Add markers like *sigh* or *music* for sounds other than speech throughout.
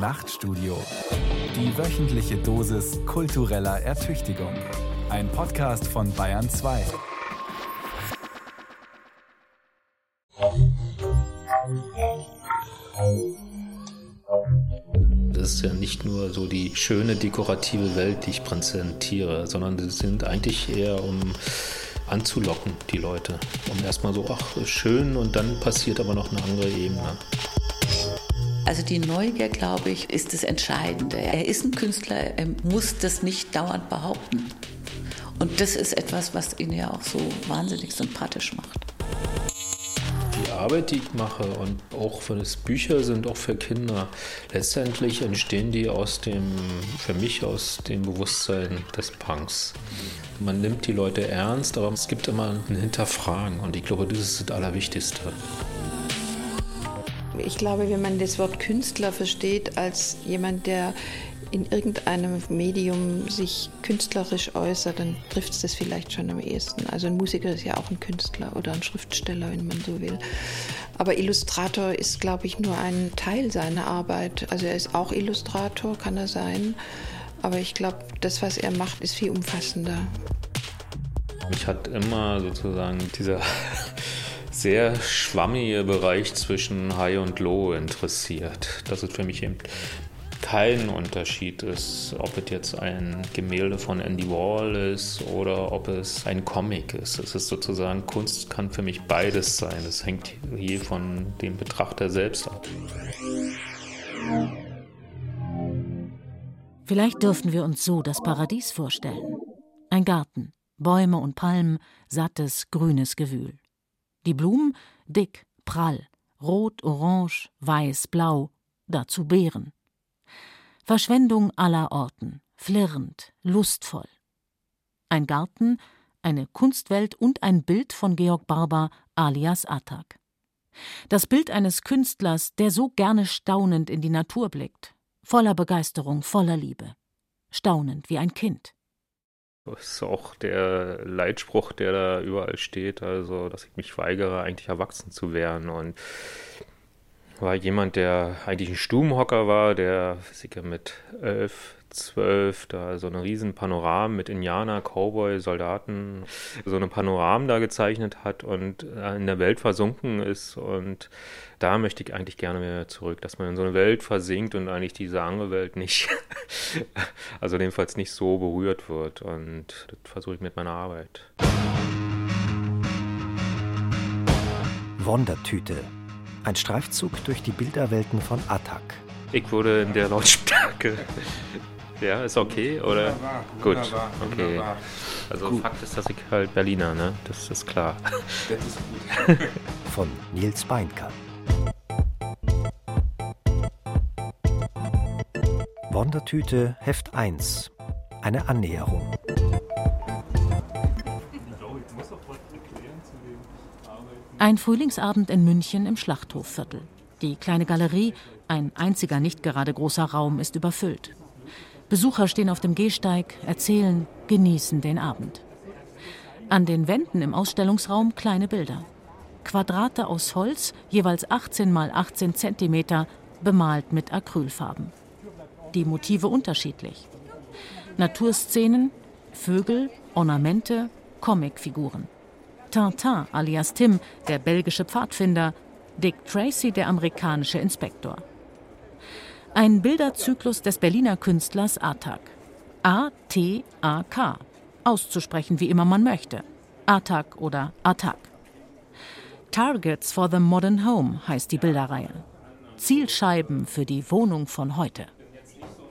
Nachtstudio. Die wöchentliche Dosis kultureller Ertüchtigung. Ein Podcast von Bayern 2. Das ist ja nicht nur so die schöne dekorative Welt, die ich präsentiere, sondern es sind eigentlich eher um anzulocken, die Leute. Um erstmal so, ach, schön und dann passiert aber noch eine andere Ebene. Also die Neugier, glaube ich, ist das Entscheidende. Er ist ein Künstler, er muss das nicht dauernd behaupten. Und das ist etwas, was ihn ja auch so wahnsinnig sympathisch macht. Die Arbeit, die ich mache und auch wenn es Bücher sind, auch für Kinder, letztendlich entstehen die aus dem, für mich aus dem Bewusstsein des Punks. Man nimmt die Leute ernst, aber es gibt immer ein Hinterfragen und ich glaube, das ist das Allerwichtigste. Ich glaube, wenn man das Wort Künstler versteht als jemand, der in irgendeinem Medium sich künstlerisch äußert, dann trifft es das vielleicht schon am ehesten. Also ein Musiker ist ja auch ein Künstler oder ein Schriftsteller, wenn man so will. Aber Illustrator ist, glaube ich, nur ein Teil seiner Arbeit. Also er ist auch Illustrator, kann er sein. Aber ich glaube, das, was er macht, ist viel umfassender. Mich hat immer sozusagen dieser sehr schwammige Bereich zwischen High und Low interessiert. Das ist für mich eben kein Unterschied ist, ob es jetzt ein Gemälde von Andy Wall ist oder ob es ein Comic ist. Es ist sozusagen, Kunst kann für mich beides sein. Es hängt je von dem Betrachter selbst ab. Vielleicht dürfen wir uns so das Paradies vorstellen. Ein Garten, Bäume und Palmen, sattes, grünes Gewühl. Die Blumen dick, prall, rot, orange, weiß, blau, dazu Beeren. Verschwendung aller Orten, flirrend, lustvoll. Ein Garten, eine Kunstwelt und ein Bild von Georg Barber alias Attack. Das Bild eines Künstlers, der so gerne staunend in die Natur blickt, voller Begeisterung, voller Liebe, staunend wie ein Kind. Das ist auch der Leitspruch, der da überall steht, also dass ich mich weigere, eigentlich erwachsen zu werden. Und war jemand, der eigentlich ein Stubenhocker war, der Physiker mit elf, zwölf, da so eine riesen Panoram mit Indianer, Cowboy, Soldaten, so eine Panoram da gezeichnet hat und in der Welt versunken ist und da möchte ich eigentlich gerne wieder zurück, dass man in so eine Welt versinkt und eigentlich diese andere Welt nicht, *laughs* also jedenfalls nicht so berührt wird und das versuche ich mit meiner Arbeit. Wondertüte. Ein Streifzug durch die Bilderwelten von Attack. Ich wurde in der Lautstärke. Ja, ist okay, oder? Wunderbar, Gut, wunderbar, okay. wunderbar. Also Gut. Fakt ist, dass ich halt Berliner, ne? Das ist klar. *laughs* Das ist gut. *laughs* Von Nils Beinka. Wondertüte Heft 1. Eine Annäherung. Ein Frühlingsabend in München im Schlachthofviertel. Die kleine Galerie, ein einziger nicht gerade großer Raum, ist überfüllt. Besucher stehen auf dem Gehsteig, erzählen, genießen den Abend. An den Wänden im Ausstellungsraum kleine Bilder. Quadrate aus Holz, jeweils 18 mal 18 Zentimeter, bemalt mit Acrylfarben. Die Motive unterschiedlich. Naturszenen, Vögel, Ornamente, Comicfiguren. Tintin alias Tim, der belgische Pfadfinder, Dick Tracy, der amerikanische Inspektor. Ein Bilderzyklus des Berliner Künstlers Attack. A-T-A-K. Auszusprechen, wie immer man möchte. Attack oder Attack. Targets for the Modern Home heißt die Bilderreihe. Zielscheiben für die Wohnung von heute.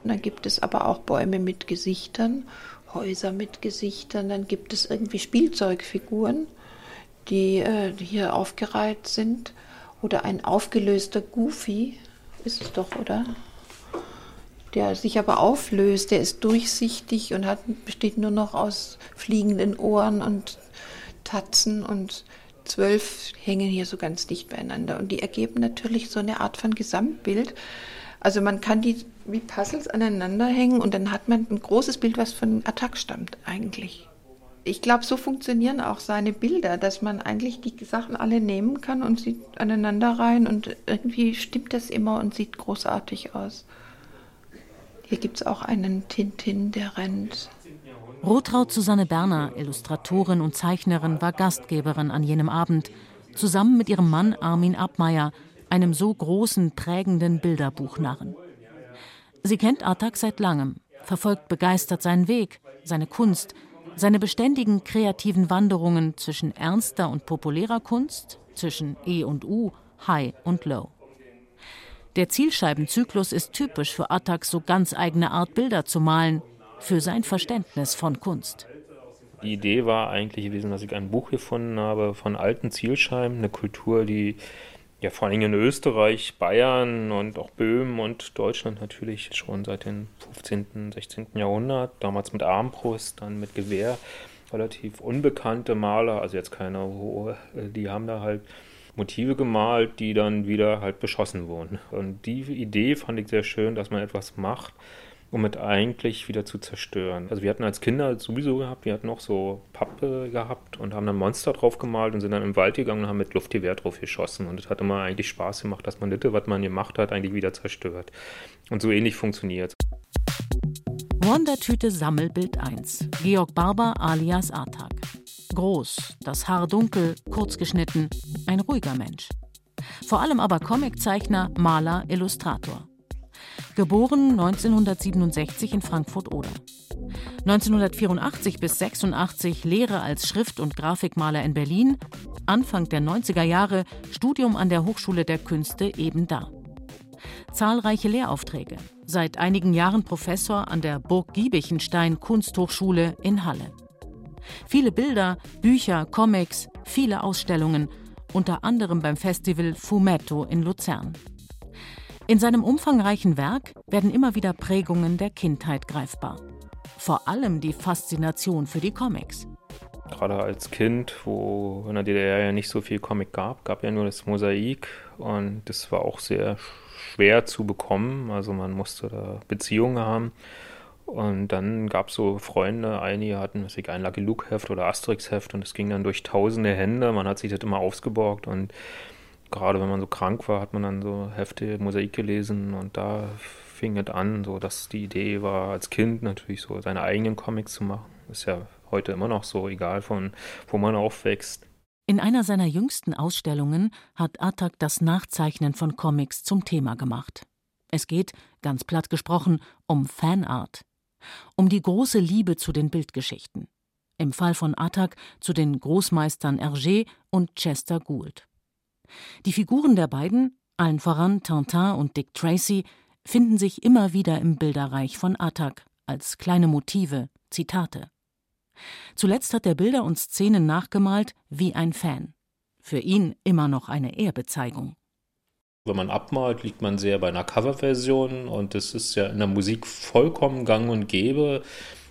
Dann gibt es aber auch Bäume mit Gesichtern, Häuser mit Gesichtern, dann gibt es irgendwie Spielzeugfiguren, die äh, hier aufgereiht sind. Oder ein aufgelöster Goofy, ist es doch, oder? Der sich aber auflöst, der ist durchsichtig und hat, besteht nur noch aus fliegenden Ohren und Tatzen und zwölf hängen hier so ganz dicht beieinander. Und die ergeben natürlich so eine Art von Gesamtbild. Also man kann die wie Puzzles aneinander hängen und dann hat man ein großes Bild, was von Attack stammt eigentlich. Ich glaube, so funktionieren auch seine Bilder, dass man eigentlich die Sachen alle nehmen kann und sie aneinander rein und irgendwie stimmt das immer und sieht großartig aus. Hier gibt es auch einen Tintin, der rennt. Rotraud Susanne Berner, Illustratorin und Zeichnerin, war Gastgeberin an jenem Abend, zusammen mit ihrem Mann Armin Abmeier, einem so großen, prägenden Bilderbuchnarren. Sie kennt Atak seit langem, verfolgt begeistert seinen Weg, seine Kunst, seine beständigen kreativen Wanderungen zwischen ernster und populärer Kunst, zwischen E und U, High und Low. Der Zielscheibenzyklus ist typisch für Attaks so ganz eigene Art Bilder zu malen, für sein Verständnis von Kunst. Die Idee war eigentlich gewesen, dass ich ein Buch gefunden habe von alten Zielscheiben, eine Kultur, die ja vor allem in Österreich, Bayern und auch Böhmen und Deutschland natürlich schon seit dem 15., 16. Jahrhundert, damals mit Armbrust, dann mit Gewehr, relativ unbekannte Maler, also jetzt keine hohe, die haben da halt Motive gemalt, die dann wieder halt beschossen wurden. Und die Idee fand ich sehr schön, dass man etwas macht, um es eigentlich wieder zu zerstören. Also wir hatten als Kinder sowieso gehabt, wir hatten auch so Pappe gehabt und haben dann Monster drauf gemalt und sind dann im Wald gegangen und haben mit Luftgewehr drauf geschossen. Und es hat immer eigentlich Spaß gemacht, dass man das, was man gemacht hat, eigentlich wieder zerstört. Und so ähnlich funktioniert Wondertüte Sammelbild 1. Georg Barber alias Artag. Groß, das Haar dunkel, kurz geschnitten, ein ruhiger Mensch. Vor allem aber Comiczeichner, Maler, Illustrator. Geboren 1967 in Frankfurt-Oder. 1984 bis 86 Lehre als Schrift- und Grafikmaler in Berlin, Anfang der 90er Jahre Studium an der Hochschule der Künste eben da. Zahlreiche Lehraufträge, seit einigen Jahren Professor an der Burg Giebichenstein Kunsthochschule in Halle. Viele Bilder, Bücher, Comics, viele Ausstellungen, unter anderem beim Festival Fumetto in Luzern. In seinem umfangreichen Werk werden immer wieder Prägungen der Kindheit greifbar. Vor allem die Faszination für die Comics. Gerade als Kind, wo in der DDR ja nicht so viel Comic gab, gab ja nur das Mosaik und das war auch sehr schwer zu bekommen. Also man musste da Beziehungen haben. Und dann gab es so Freunde, einige hatten was ich, ein Lucky Luke Heft oder Asterix Heft und es ging dann durch tausende Hände. Man hat sich das immer ausgeborgt und gerade wenn man so krank war, hat man dann so Hefte, Mosaik gelesen und da fing es an, so dass die Idee war, als Kind natürlich so seine eigenen Comics zu machen. Ist ja heute immer noch so, egal von wo man aufwächst. In einer seiner jüngsten Ausstellungen hat Atak das Nachzeichnen von Comics zum Thema gemacht. Es geht, ganz platt gesprochen, um Fanart. Um die große Liebe zu den Bildgeschichten. Im Fall von Atak zu den Großmeistern Hergé und Chester Gould. Die Figuren der beiden, allen voran Tintin und Dick Tracy, finden sich immer wieder im Bilderreich von Attac als kleine Motive, Zitate. Zuletzt hat er Bilder und Szenen nachgemalt wie ein Fan. Für ihn immer noch eine Ehrbezeigung. Wenn man abmalt, liegt man sehr bei einer Coverversion und es ist ja in der Musik vollkommen gang und gäbe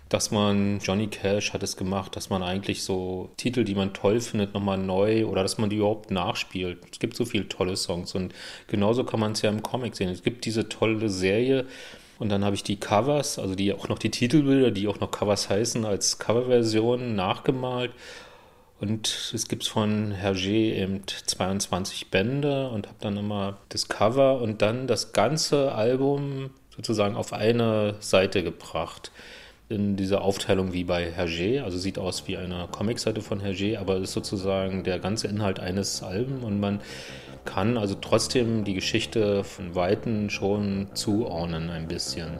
dass man, Johnny Cash hat es gemacht, dass man eigentlich so Titel, die man toll findet, nochmal neu oder dass man die überhaupt nachspielt. Es gibt so viele tolle Songs und genauso kann man es ja im Comic sehen. Es gibt diese tolle Serie und dann habe ich die Covers, also die auch noch die Titelbilder, die auch noch Covers heißen, als Coverversion nachgemalt. Und es gibt von Hergé eben 22 Bände und habe dann immer das Cover und dann das ganze Album sozusagen auf eine Seite gebracht in dieser Aufteilung wie bei Hergé, also sieht aus wie eine Comicseite von Hergé, aber ist sozusagen der ganze Inhalt eines Alben und man kann also trotzdem die Geschichte von Weitem schon zuordnen ein bisschen.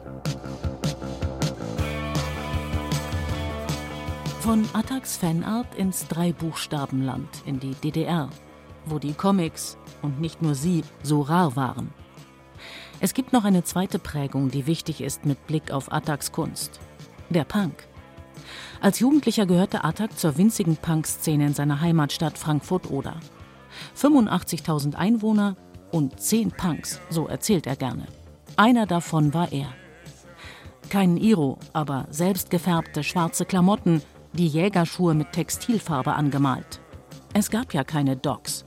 Von Attacks Fanart ins Dreibuchstabenland in die DDR, wo die Comics und nicht nur sie so rar waren. Es gibt noch eine zweite Prägung, die wichtig ist mit Blick auf Attacks Kunst der Punk. Als Jugendlicher gehörte Atak zur winzigen Punk-Szene in seiner Heimatstadt Frankfurt-Oder. 85.000 Einwohner und 10 Punks, so erzählt er gerne. Einer davon war er. Kein Iro, aber selbstgefärbte schwarze Klamotten, die Jägerschuhe mit Textilfarbe angemalt. Es gab ja keine Docs.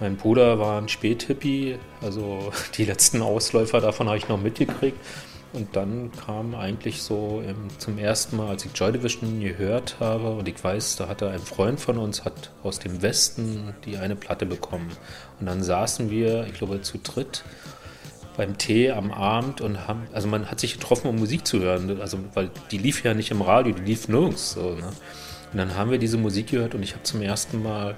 Mein Bruder war ein Späthippie, also *laughs* die letzten Ausläufer davon habe ich noch mitgekriegt. Und dann kam eigentlich so zum ersten Mal, als ich Joy Division gehört habe, und ich weiß, da hatte ein Freund von uns, hat aus dem Westen die eine Platte bekommen. Und dann saßen wir, ich glaube, zu dritt beim Tee am Abend und haben, also man hat sich getroffen, um Musik zu hören. Also, weil die lief ja nicht im Radio, die lief nirgends. So, ne? Und dann haben wir diese Musik gehört und ich habe zum ersten Mal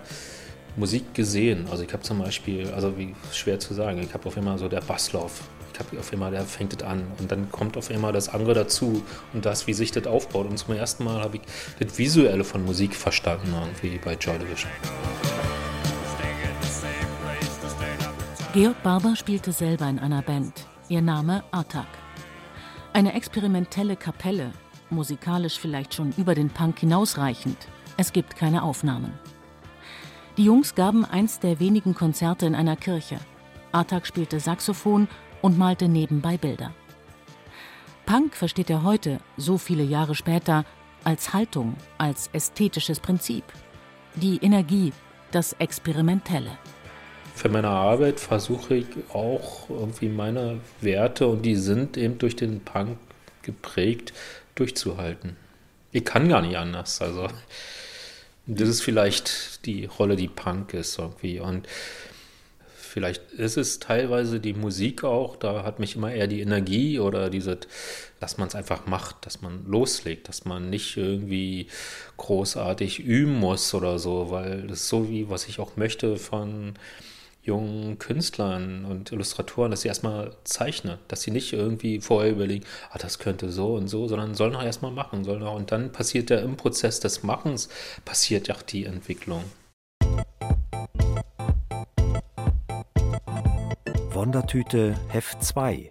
Musik gesehen. Also ich habe zum Beispiel, also wie schwer zu sagen, ich habe auf einmal so der Basslauf. Ich habe auf einmal, der fängt es an und dann kommt auf einmal das andere dazu und das, wie sich das aufbaut. Und zum ersten Mal habe ich das Visuelle von Musik verstanden, irgendwie bei Joy Division. Georg Barber spielte selber in einer Band. Ihr Name Atak. Eine experimentelle Kapelle, musikalisch vielleicht schon über den Punk hinausreichend. Es gibt keine Aufnahmen. Die Jungs gaben eins der wenigen Konzerte in einer Kirche. Atak spielte Saxophon und malte nebenbei Bilder. Punk versteht er heute, so viele Jahre später, als Haltung, als ästhetisches Prinzip. Die Energie, das Experimentelle für meine Arbeit versuche ich auch irgendwie meine Werte und die sind eben durch den Punk geprägt durchzuhalten. Ich kann gar nicht anders. Also das ist vielleicht die Rolle, die Punk ist irgendwie und vielleicht ist es teilweise die Musik auch, da hat mich immer eher die Energie oder diese, dass man es einfach macht, dass man loslegt, dass man nicht irgendwie großartig üben muss oder so, weil das ist so wie, was ich auch möchte von jungen Künstlern und Illustratoren, dass sie erstmal zeichnen, dass sie nicht irgendwie vorher überlegen, ah, das könnte so und so, sondern sollen auch erstmal machen, sollen auch, und dann passiert ja im Prozess des Machens, passiert ja die Entwicklung. Wundertüte Heft 2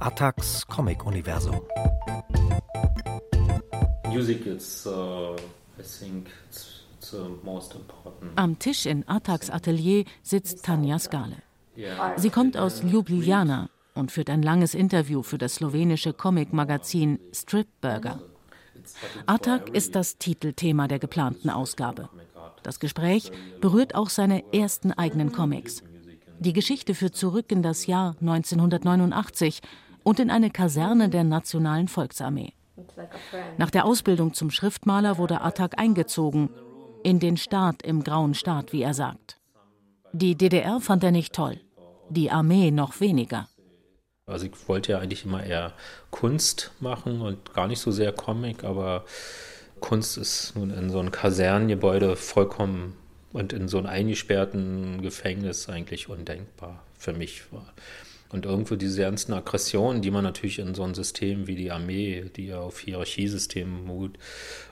Attacks Comic-Universum Music is, uh, I think, it's am Tisch in Ataks Atelier sitzt Tanja Skale. Sie kommt aus Ljubljana und führt ein langes Interview für das slowenische Comic-Magazin Strip Burger. Atak ist das Titelthema der geplanten Ausgabe. Das Gespräch berührt auch seine ersten eigenen Comics. Die Geschichte führt zurück in das Jahr 1989 und in eine Kaserne der Nationalen Volksarmee. Nach der Ausbildung zum Schriftmaler wurde Atak eingezogen in den Staat im grauen Staat, wie er sagt. Die DDR fand er nicht toll, die Armee noch weniger. Also ich wollte ja eigentlich immer eher Kunst machen und gar nicht so sehr Comic, aber Kunst ist nun in so einem Kasernengebäude vollkommen und in so einem eingesperrten Gefängnis eigentlich undenkbar für mich war. Und irgendwo diese ganzen Aggressionen, die man natürlich in so einem System wie die Armee, die ja auf Hierarchiesystemen beruht,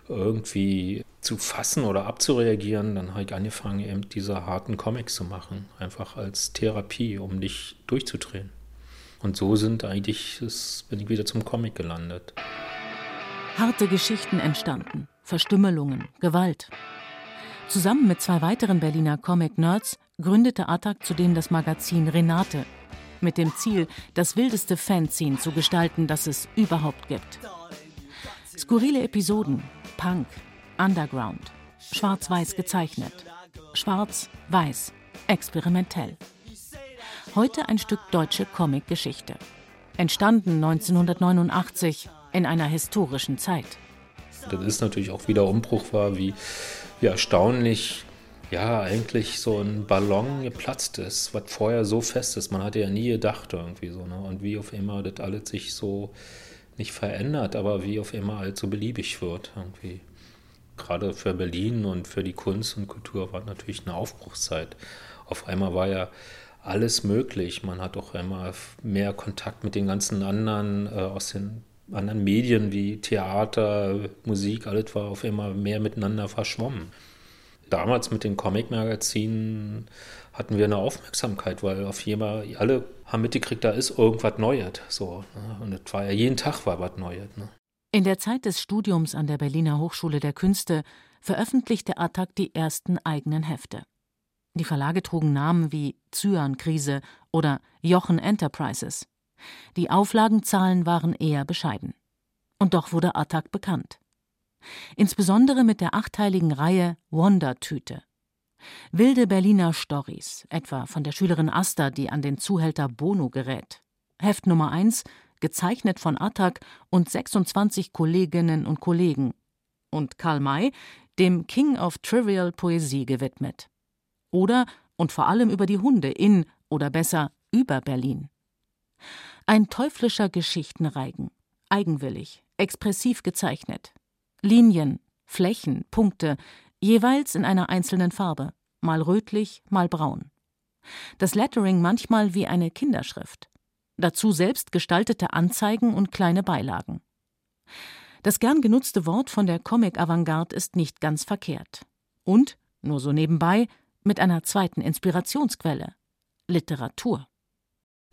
irgendwie zu fassen oder abzureagieren, dann habe ich angefangen, eben diese harten Comics zu machen. Einfach als Therapie, um nicht durchzudrehen. Und so sind eigentlich, bin ich wieder zum Comic gelandet. Harte Geschichten entstanden, Verstümmelungen, Gewalt. Zusammen mit zwei weiteren Berliner Comic-Nerds gründete Attac zudem das Magazin Renate mit dem Ziel, das wildeste Fanzine zu gestalten, das es überhaupt gibt. Skurrile Episoden, Punk, Underground, schwarz-weiß gezeichnet, schwarz-weiß, experimentell. Heute ein Stück deutsche Comic-Geschichte. Entstanden 1989 in einer historischen Zeit. Das ist natürlich auch wieder Umbruch war, wie, wie erstaunlich ja, eigentlich so ein Ballon geplatzt ist, was vorher so fest ist. Man hatte ja nie gedacht irgendwie so. Ne? Und wie auf einmal das alles sich so nicht verändert, aber wie auf einmal halt so beliebig wird irgendwie. Gerade für Berlin und für die Kunst und Kultur war natürlich eine Aufbruchszeit. Auf einmal war ja alles möglich. Man hat auch immer mehr Kontakt mit den ganzen anderen äh, aus den anderen Medien wie Theater, Musik, alles war auf einmal mehr miteinander verschwommen damals mit den Comic-Magazinen hatten wir eine Aufmerksamkeit, weil auf jeden alle haben mitgekriegt, da ist irgendwas Neues. So, ne? Und es war ja jeden Tag war was Neues. Ne? In der Zeit des Studiums an der Berliner Hochschule der Künste veröffentlichte Attac die ersten eigenen Hefte. Die Verlage trugen Namen wie Zyan-Krise oder Jochen Enterprises. Die Auflagenzahlen waren eher bescheiden. Und doch wurde Attac bekannt insbesondere mit der achteiligen Reihe Wondertüte. Wilde Berliner Stories, etwa von der Schülerin Asta, die an den Zuhälter Bono gerät. Heft Nummer 1, gezeichnet von Attac und 26 Kolleginnen und Kollegen. Und Karl May, dem King of Trivial Poesie gewidmet. Oder und vor allem über die Hunde in oder besser über Berlin. Ein teuflischer Geschichtenreigen, eigenwillig, expressiv gezeichnet. Linien, Flächen, Punkte, jeweils in einer einzelnen Farbe, mal rötlich, mal braun. Das Lettering manchmal wie eine Kinderschrift. Dazu selbst gestaltete Anzeigen und kleine Beilagen. Das gern genutzte Wort von der Comic-Avantgarde ist nicht ganz verkehrt. Und, nur so nebenbei, mit einer zweiten Inspirationsquelle: Literatur.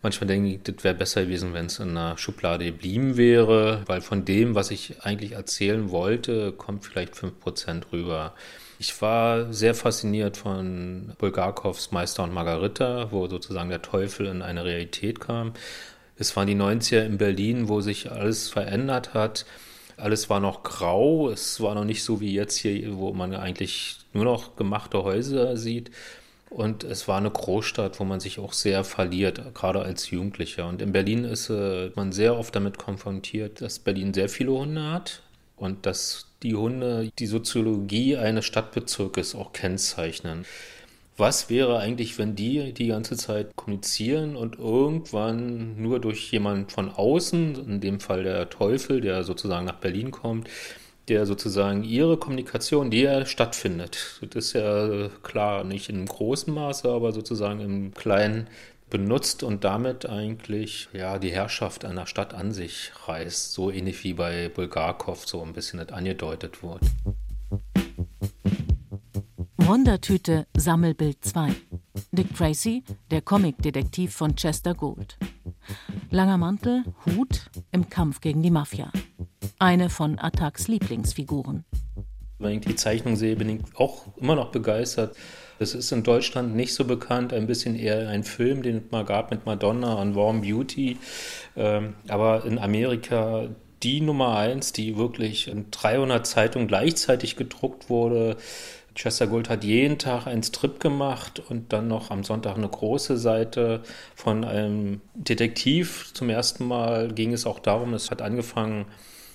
Manchmal denke ich, das wäre besser gewesen, wenn es in einer Schublade geblieben wäre, weil von dem, was ich eigentlich erzählen wollte, kommt vielleicht 5% rüber. Ich war sehr fasziniert von Bulgakows Meister und Margarita, wo sozusagen der Teufel in eine Realität kam. Es waren die 90er in Berlin, wo sich alles verändert hat. Alles war noch grau, es war noch nicht so wie jetzt hier, wo man eigentlich nur noch gemachte Häuser sieht. Und es war eine Großstadt, wo man sich auch sehr verliert, gerade als Jugendlicher. Und in Berlin ist äh, man sehr oft damit konfrontiert, dass Berlin sehr viele Hunde hat und dass die Hunde die Soziologie eines Stadtbezirkes auch kennzeichnen. Was wäre eigentlich, wenn die die ganze Zeit kommunizieren und irgendwann nur durch jemanden von außen, in dem Fall der Teufel, der sozusagen nach Berlin kommt, der sozusagen ihre Kommunikation, die ja stattfindet. Das ist ja klar nicht in großem Maße, aber sozusagen im kleinen benutzt und damit eigentlich ja die Herrschaft einer Stadt an sich reißt, so ähnlich wie bei Bulgakov so ein bisschen angedeutet wurde. Wundertüte Sammelbild 2. Dick Tracy, der Comic-Detektiv von Chester Gould. Langer Mantel, Hut im Kampf gegen die Mafia. Eine von Attacks Lieblingsfiguren. Wenn ich die Zeichnung sehe, bin ich auch immer noch begeistert. Das ist in Deutschland nicht so bekannt, ein bisschen eher ein Film, den es mal gab mit Madonna und Warm Beauty. Ähm, aber in Amerika die Nummer eins, die wirklich in 300 Zeitungen gleichzeitig gedruckt wurde. Chester Gould hat jeden Tag einen Strip gemacht und dann noch am Sonntag eine große Seite von einem Detektiv. Zum ersten Mal ging es auch darum, es hat angefangen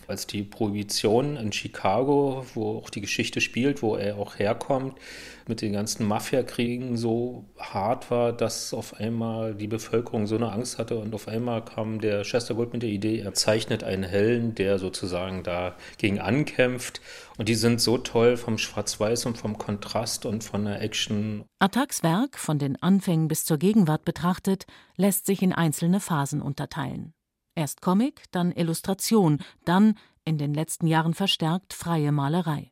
als die Prohibition in Chicago, wo auch die Geschichte spielt, wo er auch herkommt, mit den ganzen Mafiakriegen so hart war, dass auf einmal die Bevölkerung so eine Angst hatte und auf einmal kam der Chester Gould mit der Idee, er zeichnet einen Helden, der sozusagen dagegen ankämpft und die sind so toll vom Schwarz-Weiß und vom Kontrast und von der Action. Attacks Werk, von den Anfängen bis zur Gegenwart betrachtet, lässt sich in einzelne Phasen unterteilen. Erst Comic, dann Illustration, dann, in den letzten Jahren verstärkt, freie Malerei.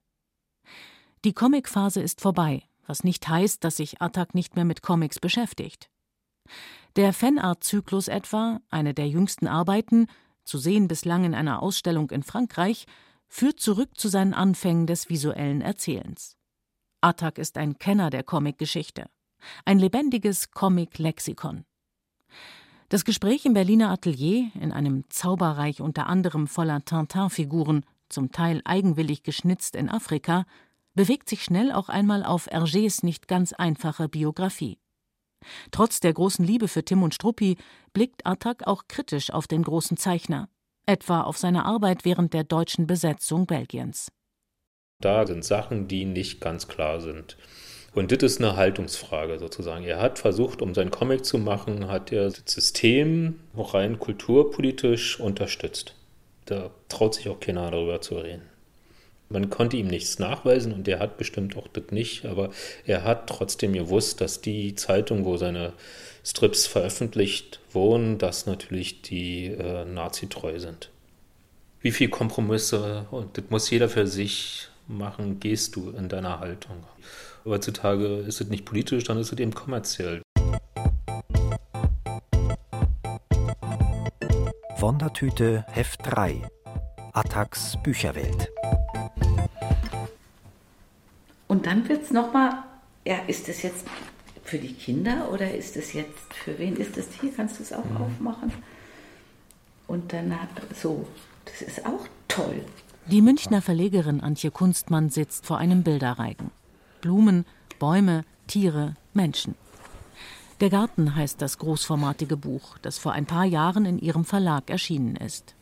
Die Comicphase ist vorbei, was nicht heißt, dass sich Attac nicht mehr mit Comics beschäftigt. Der Fanart-Zyklus etwa, eine der jüngsten Arbeiten, zu sehen bislang in einer Ausstellung in Frankreich, führt zurück zu seinen Anfängen des visuellen Erzählens. Attac ist ein Kenner der Comicgeschichte, ein lebendiges Comic-Lexikon. Das Gespräch im Berliner Atelier, in einem Zauberreich unter anderem voller Tintin-Figuren, zum Teil eigenwillig geschnitzt in Afrika, bewegt sich schnell auch einmal auf Hergés nicht ganz einfache Biografie. Trotz der großen Liebe für Tim und Struppi blickt Attac auch kritisch auf den großen Zeichner, etwa auf seine Arbeit während der deutschen Besetzung Belgiens. Da sind Sachen, die nicht ganz klar sind. Und das ist eine Haltungsfrage sozusagen. Er hat versucht, um sein Comic zu machen, hat er das System rein kulturpolitisch unterstützt. Da traut sich auch keiner darüber zu reden. Man konnte ihm nichts nachweisen und er hat bestimmt auch das nicht, aber er hat trotzdem gewusst, dass die Zeitung, wo seine Strips veröffentlicht wurden, dass natürlich die äh, nazitreu sind. Wie viele Kompromisse, und das muss jeder für sich machen, gehst du in deiner Haltung? Heutzutage ist es nicht politisch, dann ist es eben kommerziell. Wundertüte Heft 3 Attacks Bücherwelt. Und dann wird es nochmal, ja, ist das jetzt für die Kinder oder ist das jetzt, für wen ist das hier? Kannst du es auch mhm. aufmachen? Und dann so, das ist auch toll. Die Münchner Verlegerin Antje Kunstmann sitzt vor einem Bilderreigen. Blumen, Bäume, Tiere, Menschen. Der Garten heißt das großformatige Buch, das vor ein paar Jahren in ihrem Verlag erschienen ist.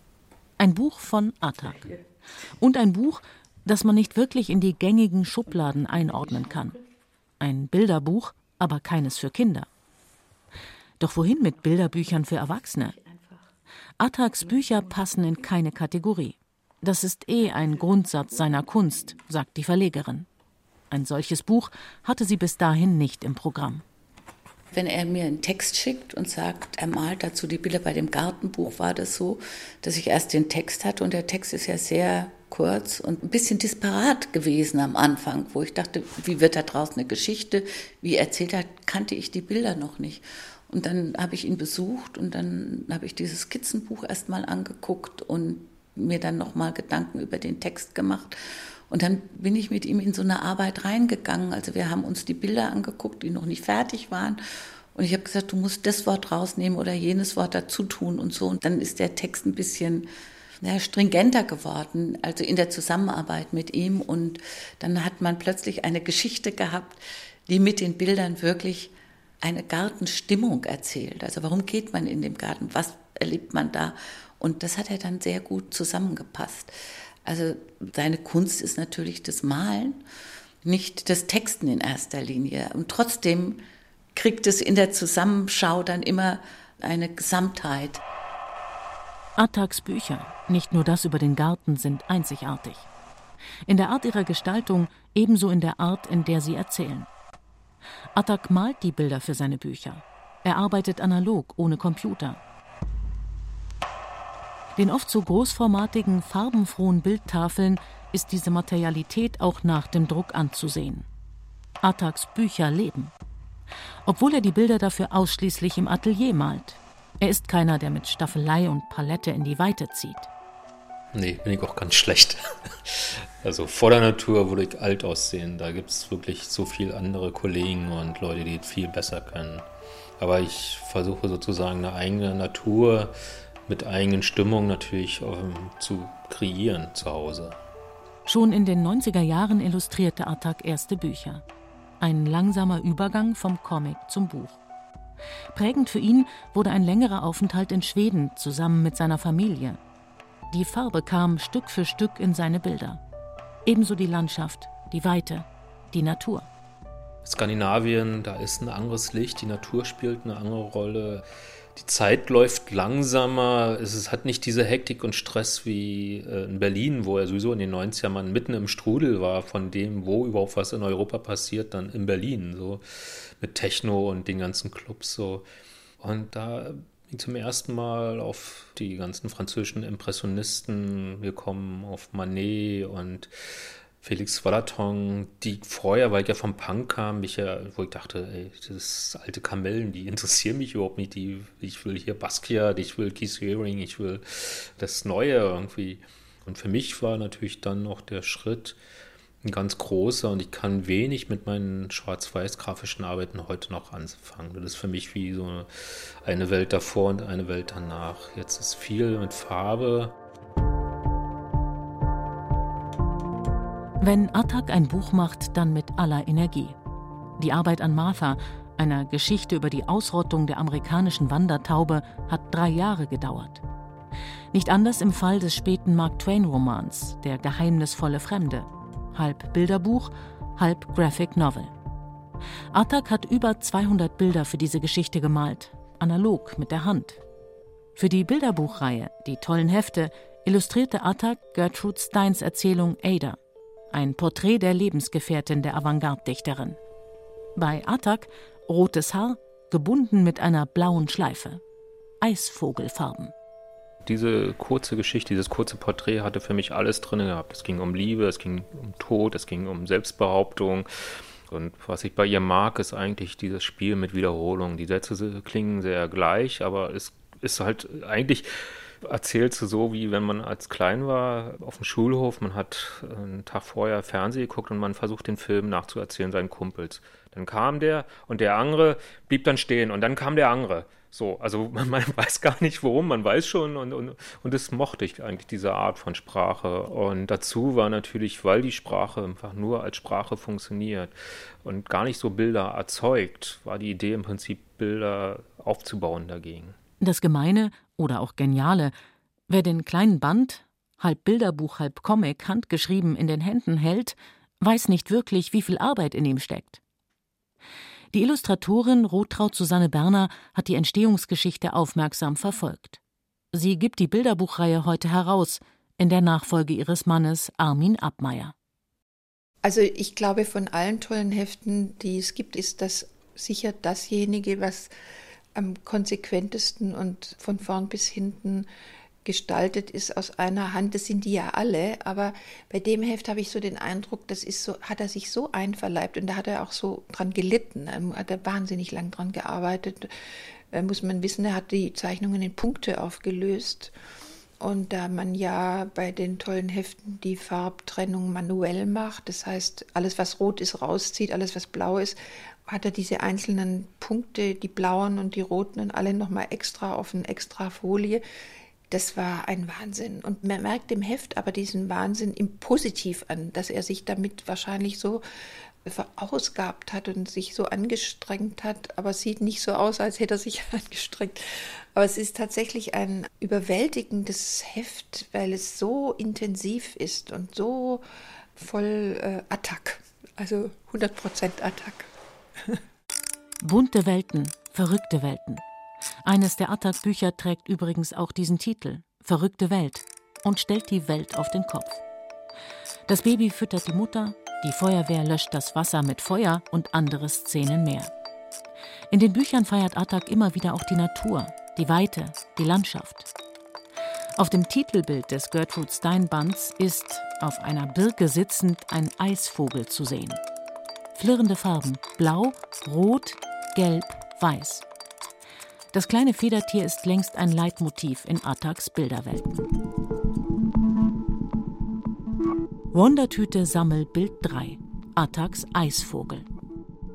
Ein Buch von Attac. Und ein Buch, das man nicht wirklich in die gängigen Schubladen einordnen kann. Ein Bilderbuch, aber keines für Kinder. Doch wohin mit Bilderbüchern für Erwachsene? Attaks Bücher passen in keine Kategorie. Das ist eh ein Grundsatz seiner Kunst, sagt die Verlegerin. Ein solches Buch hatte sie bis dahin nicht im Programm. Wenn er mir einen Text schickt und sagt, er malt dazu die Bilder, bei dem Gartenbuch war das so, dass ich erst den Text hatte und der Text ist ja sehr kurz und ein bisschen disparat gewesen am Anfang, wo ich dachte, wie wird da draußen eine Geschichte, wie erzählt er, kannte ich die Bilder noch nicht. Und dann habe ich ihn besucht und dann habe ich dieses Skizzenbuch erstmal angeguckt und mir dann nochmal Gedanken über den Text gemacht. Und dann bin ich mit ihm in so eine Arbeit reingegangen. Also wir haben uns die Bilder angeguckt, die noch nicht fertig waren. Und ich habe gesagt, du musst das Wort rausnehmen oder jenes Wort dazu tun und so. Und dann ist der Text ein bisschen naja, stringenter geworden, also in der Zusammenarbeit mit ihm. Und dann hat man plötzlich eine Geschichte gehabt, die mit den Bildern wirklich eine Gartenstimmung erzählt. Also warum geht man in den Garten? Was erlebt man da? Und das hat er dann sehr gut zusammengepasst. Also seine Kunst ist natürlich das Malen, nicht das Texten in erster Linie. Und trotzdem kriegt es in der Zusammenschau dann immer eine Gesamtheit. Attaks Bücher, nicht nur das über den Garten, sind einzigartig. In der Art ihrer Gestaltung, ebenso in der Art, in der sie erzählen. Attak malt die Bilder für seine Bücher. Er arbeitet analog, ohne Computer. Den oft so großformatigen, farbenfrohen Bildtafeln ist diese Materialität auch nach dem Druck anzusehen. Attaks Bücher leben. Obwohl er die Bilder dafür ausschließlich im Atelier malt. Er ist keiner, der mit Staffelei und Palette in die Weite zieht. Nee, bin ich auch ganz schlecht. *laughs* Also vor der Natur würde ich alt aussehen. Da gibt es wirklich so viele andere Kollegen und Leute, die viel besser können. Aber ich versuche sozusagen eine eigene Natur mit eigenen Stimmungen natürlich ähm, zu kreieren zu Hause. Schon in den 90er Jahren illustrierte Attac erste Bücher. Ein langsamer Übergang vom Comic zum Buch. Prägend für ihn wurde ein längerer Aufenthalt in Schweden zusammen mit seiner Familie. Die Farbe kam Stück für Stück in seine Bilder. Ebenso die Landschaft, die Weite, die Natur. Skandinavien, da ist ein anderes Licht, die Natur spielt eine andere Rolle. Die Zeit läuft langsamer, es hat nicht diese Hektik und Stress wie äh, in Berlin, wo er sowieso in den 90er Jahren mitten im Strudel war, von dem, wo überhaupt was in Europa passiert, dann in Berlin, so mit Techno und den ganzen Clubs so. Und da bin ich zum ersten Mal auf die ganzen französischen Impressionisten gekommen, auf Manet und Felix Wallaton, die vorher, weil ich ja vom Punk kam, mich ja, wo ich dachte, ey, das alte Kamellen, die interessieren mich überhaupt nicht. Die, ich will hier Basquiat, ich will Keith Haring, ich will das Neue irgendwie. Und für mich war natürlich dann noch der Schritt ein ganz großer und ich kann wenig mit meinen schwarz-weiß grafischen Arbeiten heute noch anfangen. Das ist für mich wie so eine Welt davor und eine Welt danach. Jetzt ist viel mit Farbe Wenn Attac ein Buch macht, dann mit aller Energie. Die Arbeit an Martha, einer Geschichte über die Ausrottung der amerikanischen Wandertaube, hat drei Jahre gedauert. Nicht anders im Fall des späten Mark Twain-Romans Der geheimnisvolle Fremde, halb Bilderbuch, halb Graphic Novel. Attac hat über 200 Bilder für diese Geschichte gemalt, analog mit der Hand. Für die Bilderbuchreihe Die tollen Hefte illustrierte Attac Gertrude Steins Erzählung Ada ein Porträt der Lebensgefährtin der Avantgarde-Dichterin. Bei Attac rotes Haar, gebunden mit einer blauen Schleife. Eisvogelfarben. Diese kurze Geschichte, dieses kurze Porträt hatte für mich alles drin gehabt. Es ging um Liebe, es ging um Tod, es ging um Selbstbehauptung. Und was ich bei ihr mag, ist eigentlich dieses Spiel mit Wiederholung. Die Sätze klingen sehr gleich, aber es ist halt eigentlich erzählt sie so, wie wenn man als klein war auf dem Schulhof, man hat einen Tag vorher Fernsehen geguckt und man versucht den Film nachzuerzählen seinen Kumpels. Dann kam der und der andere blieb dann stehen und dann kam der andere. So, also *laughs* man, man weiß gar nicht warum, man weiß schon und, und, und das mochte ich eigentlich, diese Art von Sprache. Und dazu war natürlich, weil die Sprache einfach nur als Sprache funktioniert und gar nicht so Bilder erzeugt, war die Idee im Prinzip, Bilder aufzubauen dagegen. Das Gemeine oder auch Geniale, wer den kleinen Band, halb Bilderbuch, halb Comic, handgeschrieben in den Händen hält, weiß nicht wirklich, wie viel Arbeit in ihm steckt. Die Illustratorin Rotraud Susanne Berner hat die Entstehungsgeschichte aufmerksam verfolgt. Sie gibt die Bilderbuchreihe heute heraus, in der Nachfolge ihres Mannes Armin Abmeier. Also ich glaube, von allen tollen Heften, die es gibt, ist das sicher dasjenige, was am konsequentesten und von vorn bis hinten gestaltet ist aus einer Hand. Das sind die ja alle, aber bei dem Heft habe ich so den Eindruck, das ist so, hat er sich so einverleibt und da hat er auch so dran gelitten. Hat er wahnsinnig lang dran gearbeitet. Muss man wissen, er hat die Zeichnungen in Punkte aufgelöst. Und da man ja bei den tollen Heften die Farbtrennung manuell macht, das heißt, alles, was rot ist, rauszieht, alles, was blau ist, hat er diese einzelnen Punkte, die blauen und die roten und alle nochmal extra auf eine extra Folie. Das war ein Wahnsinn. Und man merkt dem Heft aber diesen Wahnsinn im Positiv an, dass er sich damit wahrscheinlich so verausgabt hat und sich so angestrengt hat, aber es sieht nicht so aus, als hätte er sich *laughs* angestrengt. Aber es ist tatsächlich ein überwältigendes Heft, weil es so intensiv ist und so voll äh, Attack. Also 100% Attack. *laughs* Bunte Welten, verrückte Welten. Eines der Attack-Bücher trägt übrigens auch diesen Titel, Verrückte Welt, und stellt die Welt auf den Kopf. Das Baby füttert die Mutter, die Feuerwehr löscht das Wasser mit Feuer und andere Szenen mehr. In den Büchern feiert Attack immer wieder auch die Natur, die Weite, die Landschaft. Auf dem Titelbild des Gertrude Stein Bands ist, auf einer Birke sitzend, ein Eisvogel zu sehen. Flirrende Farben: Blau, Rot, Gelb, Weiß. Das kleine Federtier ist längst ein Leitmotiv in Attacks Bilderwelten. Wundertüte Sammelbild 3 Attacks Eisvogel.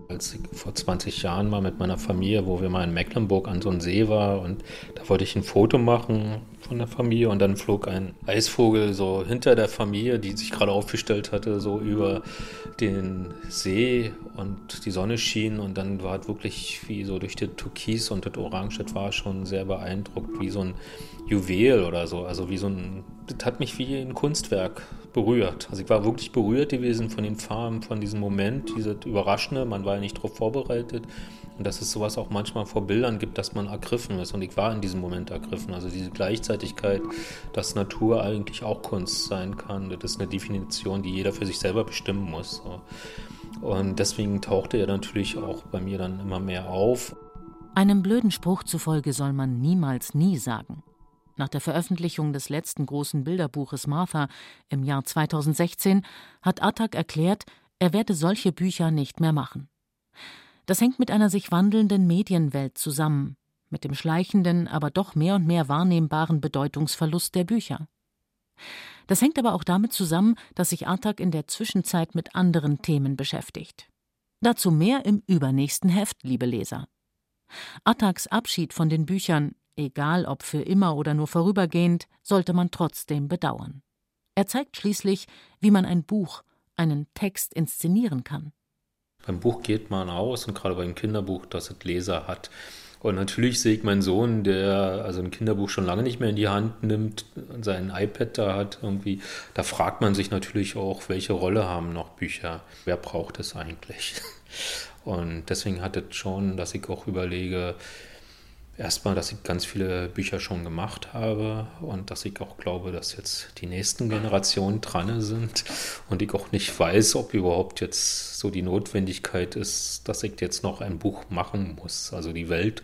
Als ich vor 20 Jahren mal mit meiner Familie, wo wir mal in Mecklenburg an so einem See war und da wollte ich ein Foto machen von der Familie und dann flog ein Eisvogel so hinter der Familie, die sich gerade aufgestellt hatte, so über den See und die Sonne schien und dann war es wirklich wie so durch das Türkis und das Orange, das war schon sehr beeindruckt, wie so ein Juwel oder so, also wie so ein, das hat mich wie ein Kunstwerk berührt. Also ich war wirklich berührt gewesen von den Farben, von diesem Moment, dieses Überraschende, man war ja nicht darauf vorbereitet und dass es sowas auch manchmal vor Bildern gibt, dass man ergriffen ist und ich war in diesem Moment ergriffen, also diese Gleichzeitigkeit, dass Natur eigentlich auch Kunst sein kann, das ist eine Definition, die jeder für sich selber bestimmen muss. Und deswegen tauchte er natürlich auch bei mir dann immer mehr auf. Einem blöden Spruch zufolge soll man niemals nie sagen. Nach der Veröffentlichung des letzten großen Bilderbuches Martha im Jahr 2016 hat Attack erklärt, er werde solche Bücher nicht mehr machen. Das hängt mit einer sich wandelnden Medienwelt zusammen, mit dem schleichenden, aber doch mehr und mehr wahrnehmbaren Bedeutungsverlust der Bücher. Das hängt aber auch damit zusammen, dass sich Attack in der Zwischenzeit mit anderen Themen beschäftigt. Dazu mehr im übernächsten Heft, liebe Leser. Attacks Abschied von den Büchern egal ob für immer oder nur vorübergehend, sollte man trotzdem bedauern. Er zeigt schließlich, wie man ein Buch, einen Text inszenieren kann. Beim Buch geht man aus und gerade beim Kinderbuch, dass es Leser hat. Und natürlich sehe ich meinen Sohn, der also ein Kinderbuch schon lange nicht mehr in die Hand nimmt und sein iPad da hat, irgendwie, da fragt man sich natürlich auch, welche Rolle haben noch Bücher? Wer braucht es eigentlich? *laughs* Und deswegen hat es schon, dass ich auch überlege, erstmal, dass ich ganz viele Bücher schon gemacht habe und dass ich auch glaube, dass jetzt die nächsten Generationen dran sind und ich auch nicht weiß, ob überhaupt jetzt so die Notwendigkeit ist, dass ich jetzt noch ein Buch machen muss. Also die Welt,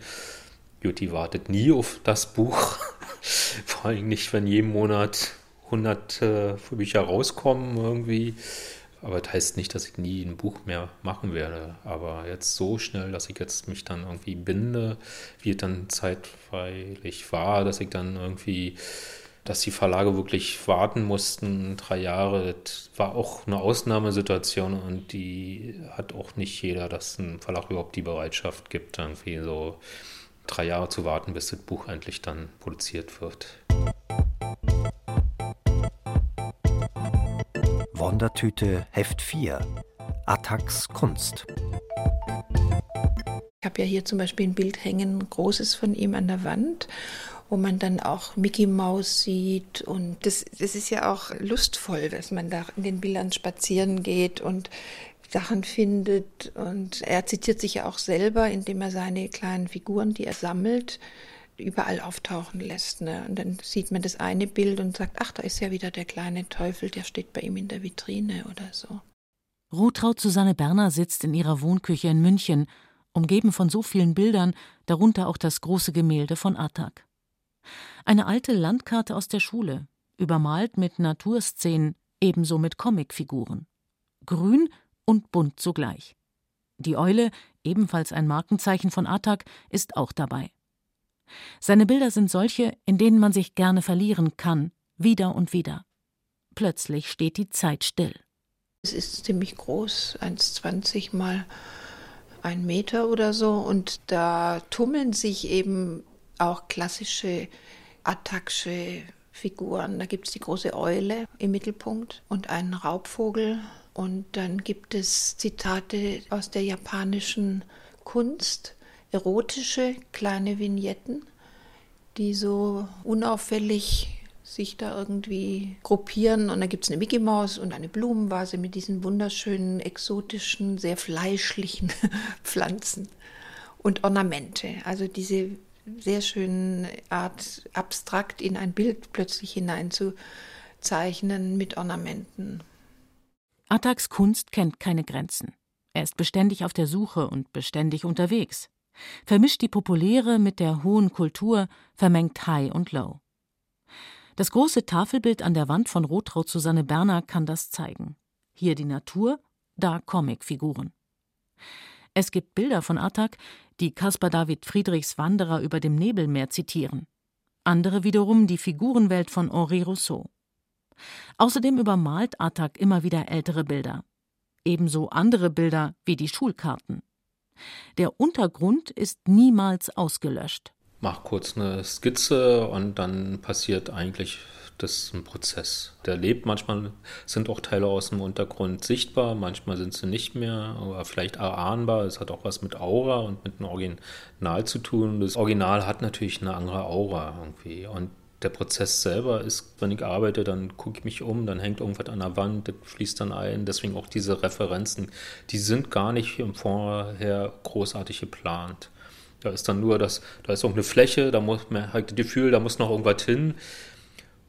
die wartet nie auf das Buch, *laughs* vor allem nicht, wenn jeden Monat 100 äh, Bücher rauskommen irgendwie. Aber das heißt nicht, dass ich nie ein Buch mehr machen werde. Aber jetzt so schnell, dass ich jetzt mich dann irgendwie binde, wie es dann zeitweilig war, dass ich dann irgendwie, dass die Verlage wirklich warten mussten, drei Jahre, das war auch eine Ausnahmesituation und die hat auch nicht jeder, dass ein Verlag überhaupt die Bereitschaft gibt, irgendwie so drei Jahre zu warten, bis das Buch endlich dann produziert wird. Wundertüte Heft 4 Attacks Kunst. Ich habe ja hier zum Beispiel ein Bild hängen, großes von ihm an der Wand, wo man dann auch Mickey Mouse sieht. Und das, das ist ja auch lustvoll, dass man da in den Bildern spazieren geht und Sachen findet. Und er zitiert sich ja auch selber, indem er seine kleinen Figuren, die er sammelt, überall auftauchen lässt. Ne? Und dann sieht man das eine Bild und sagt, ach, da ist ja wieder der kleine Teufel, der steht bei ihm in der Vitrine oder so. Rotraud Susanne Berner sitzt in ihrer Wohnküche in München, umgeben von so vielen Bildern, darunter auch das große Gemälde von Attak. Eine alte Landkarte aus der Schule, übermalt mit Naturszenen, ebenso mit Comicfiguren. Grün und bunt zugleich. Die Eule, ebenfalls ein Markenzeichen von Attak, ist auch dabei. Seine Bilder sind solche, in denen man sich gerne verlieren kann, wieder und wieder. Plötzlich steht die Zeit still. Es ist ziemlich groß, 1,20 mal ein Meter oder so. Und da tummeln sich eben auch klassische Attacksche Figuren. Da gibt es die große Eule im Mittelpunkt und einen Raubvogel. Und dann gibt es Zitate aus der japanischen Kunst erotische kleine Vignetten, die so unauffällig sich da irgendwie gruppieren. Und da gibt es eine Mickey Maus und eine Blumenvase mit diesen wunderschönen, exotischen, sehr fleischlichen *laughs* Pflanzen und Ornamente. Also diese sehr schöne Art, abstrakt in ein Bild plötzlich hineinzuzeichnen mit Ornamenten. Attaks Kunst kennt keine Grenzen. Er ist beständig auf der Suche und beständig unterwegs vermischt die populäre mit der hohen Kultur, vermengt High und Low. Das große Tafelbild an der Wand von Rotraud Susanne Berner kann das zeigen. Hier die Natur, da Comicfiguren. Es gibt Bilder von Attak, die Caspar David Friedrichs Wanderer über dem Nebelmeer zitieren. Andere wiederum die Figurenwelt von Henri Rousseau. Außerdem übermalt Attak immer wieder ältere Bilder. Ebenso andere Bilder wie die Schulkarten. Der Untergrund ist niemals ausgelöscht. Mach kurz eine Skizze und dann passiert eigentlich das ein Prozess. Der lebt manchmal, sind auch Teile aus dem Untergrund sichtbar, manchmal sind sie nicht mehr, aber vielleicht erahnbar. Es hat auch was mit Aura und mit dem Original zu tun. Das Original hat natürlich eine andere Aura irgendwie. Und der Prozess selber ist, wenn ich arbeite, dann gucke ich mich um, dann hängt irgendwas an der Wand, das fließt dann ein. Deswegen auch diese Referenzen, die sind gar nicht im Vorher großartig geplant. Da ist dann nur das, da ist irgendeine Fläche, da muss man halt das Gefühl, da muss noch irgendwas hin.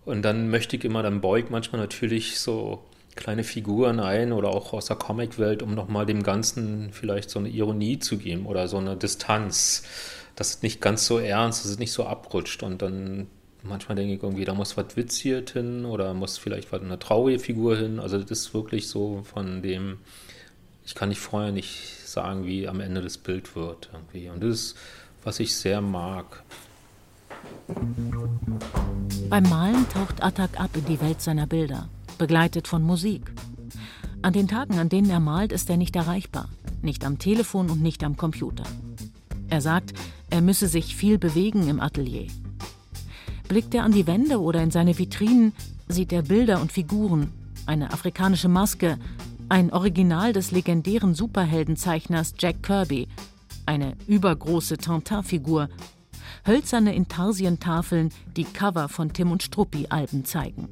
Und dann möchte ich immer, dann beug manchmal natürlich so kleine Figuren ein oder auch aus der Comicwelt, um nochmal dem Ganzen vielleicht so eine Ironie zu geben oder so eine Distanz, dass es nicht ganz so ernst, dass es nicht so abrutscht und dann manchmal denke ich irgendwie, da muss was witziert hin oder muss vielleicht was eine traurige Figur hin. Also das ist wirklich so von dem, ich kann nicht vorher nicht sagen, wie am Ende das Bild wird irgendwie. Und das ist, was ich sehr mag. Beim Malen taucht Attack ab in die Welt seiner Bilder, begleitet von Musik. An den Tagen, an denen er malt, ist er nicht erreichbar. Nicht am Telefon und nicht am Computer. Er sagt, er müsse sich viel bewegen im Atelier. Blickt er an die Wände oder in seine Vitrinen, sieht er Bilder und Figuren, eine afrikanische Maske, ein Original des legendären Superheldenzeichners Jack Kirby, eine übergroße Tintin-Figur, hölzerne Intarsientafeln, die Cover von Tim und Struppi-Alben zeigen.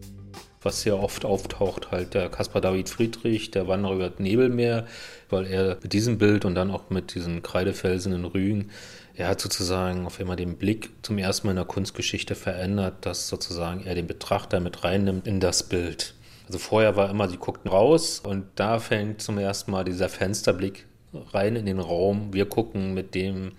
Was sehr oft auftaucht, halt der Caspar David Friedrich, der Wanderer über das Nebelmeer, weil er mit diesem Bild und dann auch mit diesen Kreidefelsen in Rügen er hat sozusagen auf einmal den Blick zum ersten Mal in der Kunstgeschichte verändert, dass sozusagen er den Betrachter mit reinnimmt in das Bild. Also vorher war immer, sie guckten raus und da fängt zum ersten Mal dieser Fensterblick rein in den Raum. Wir gucken mit dem,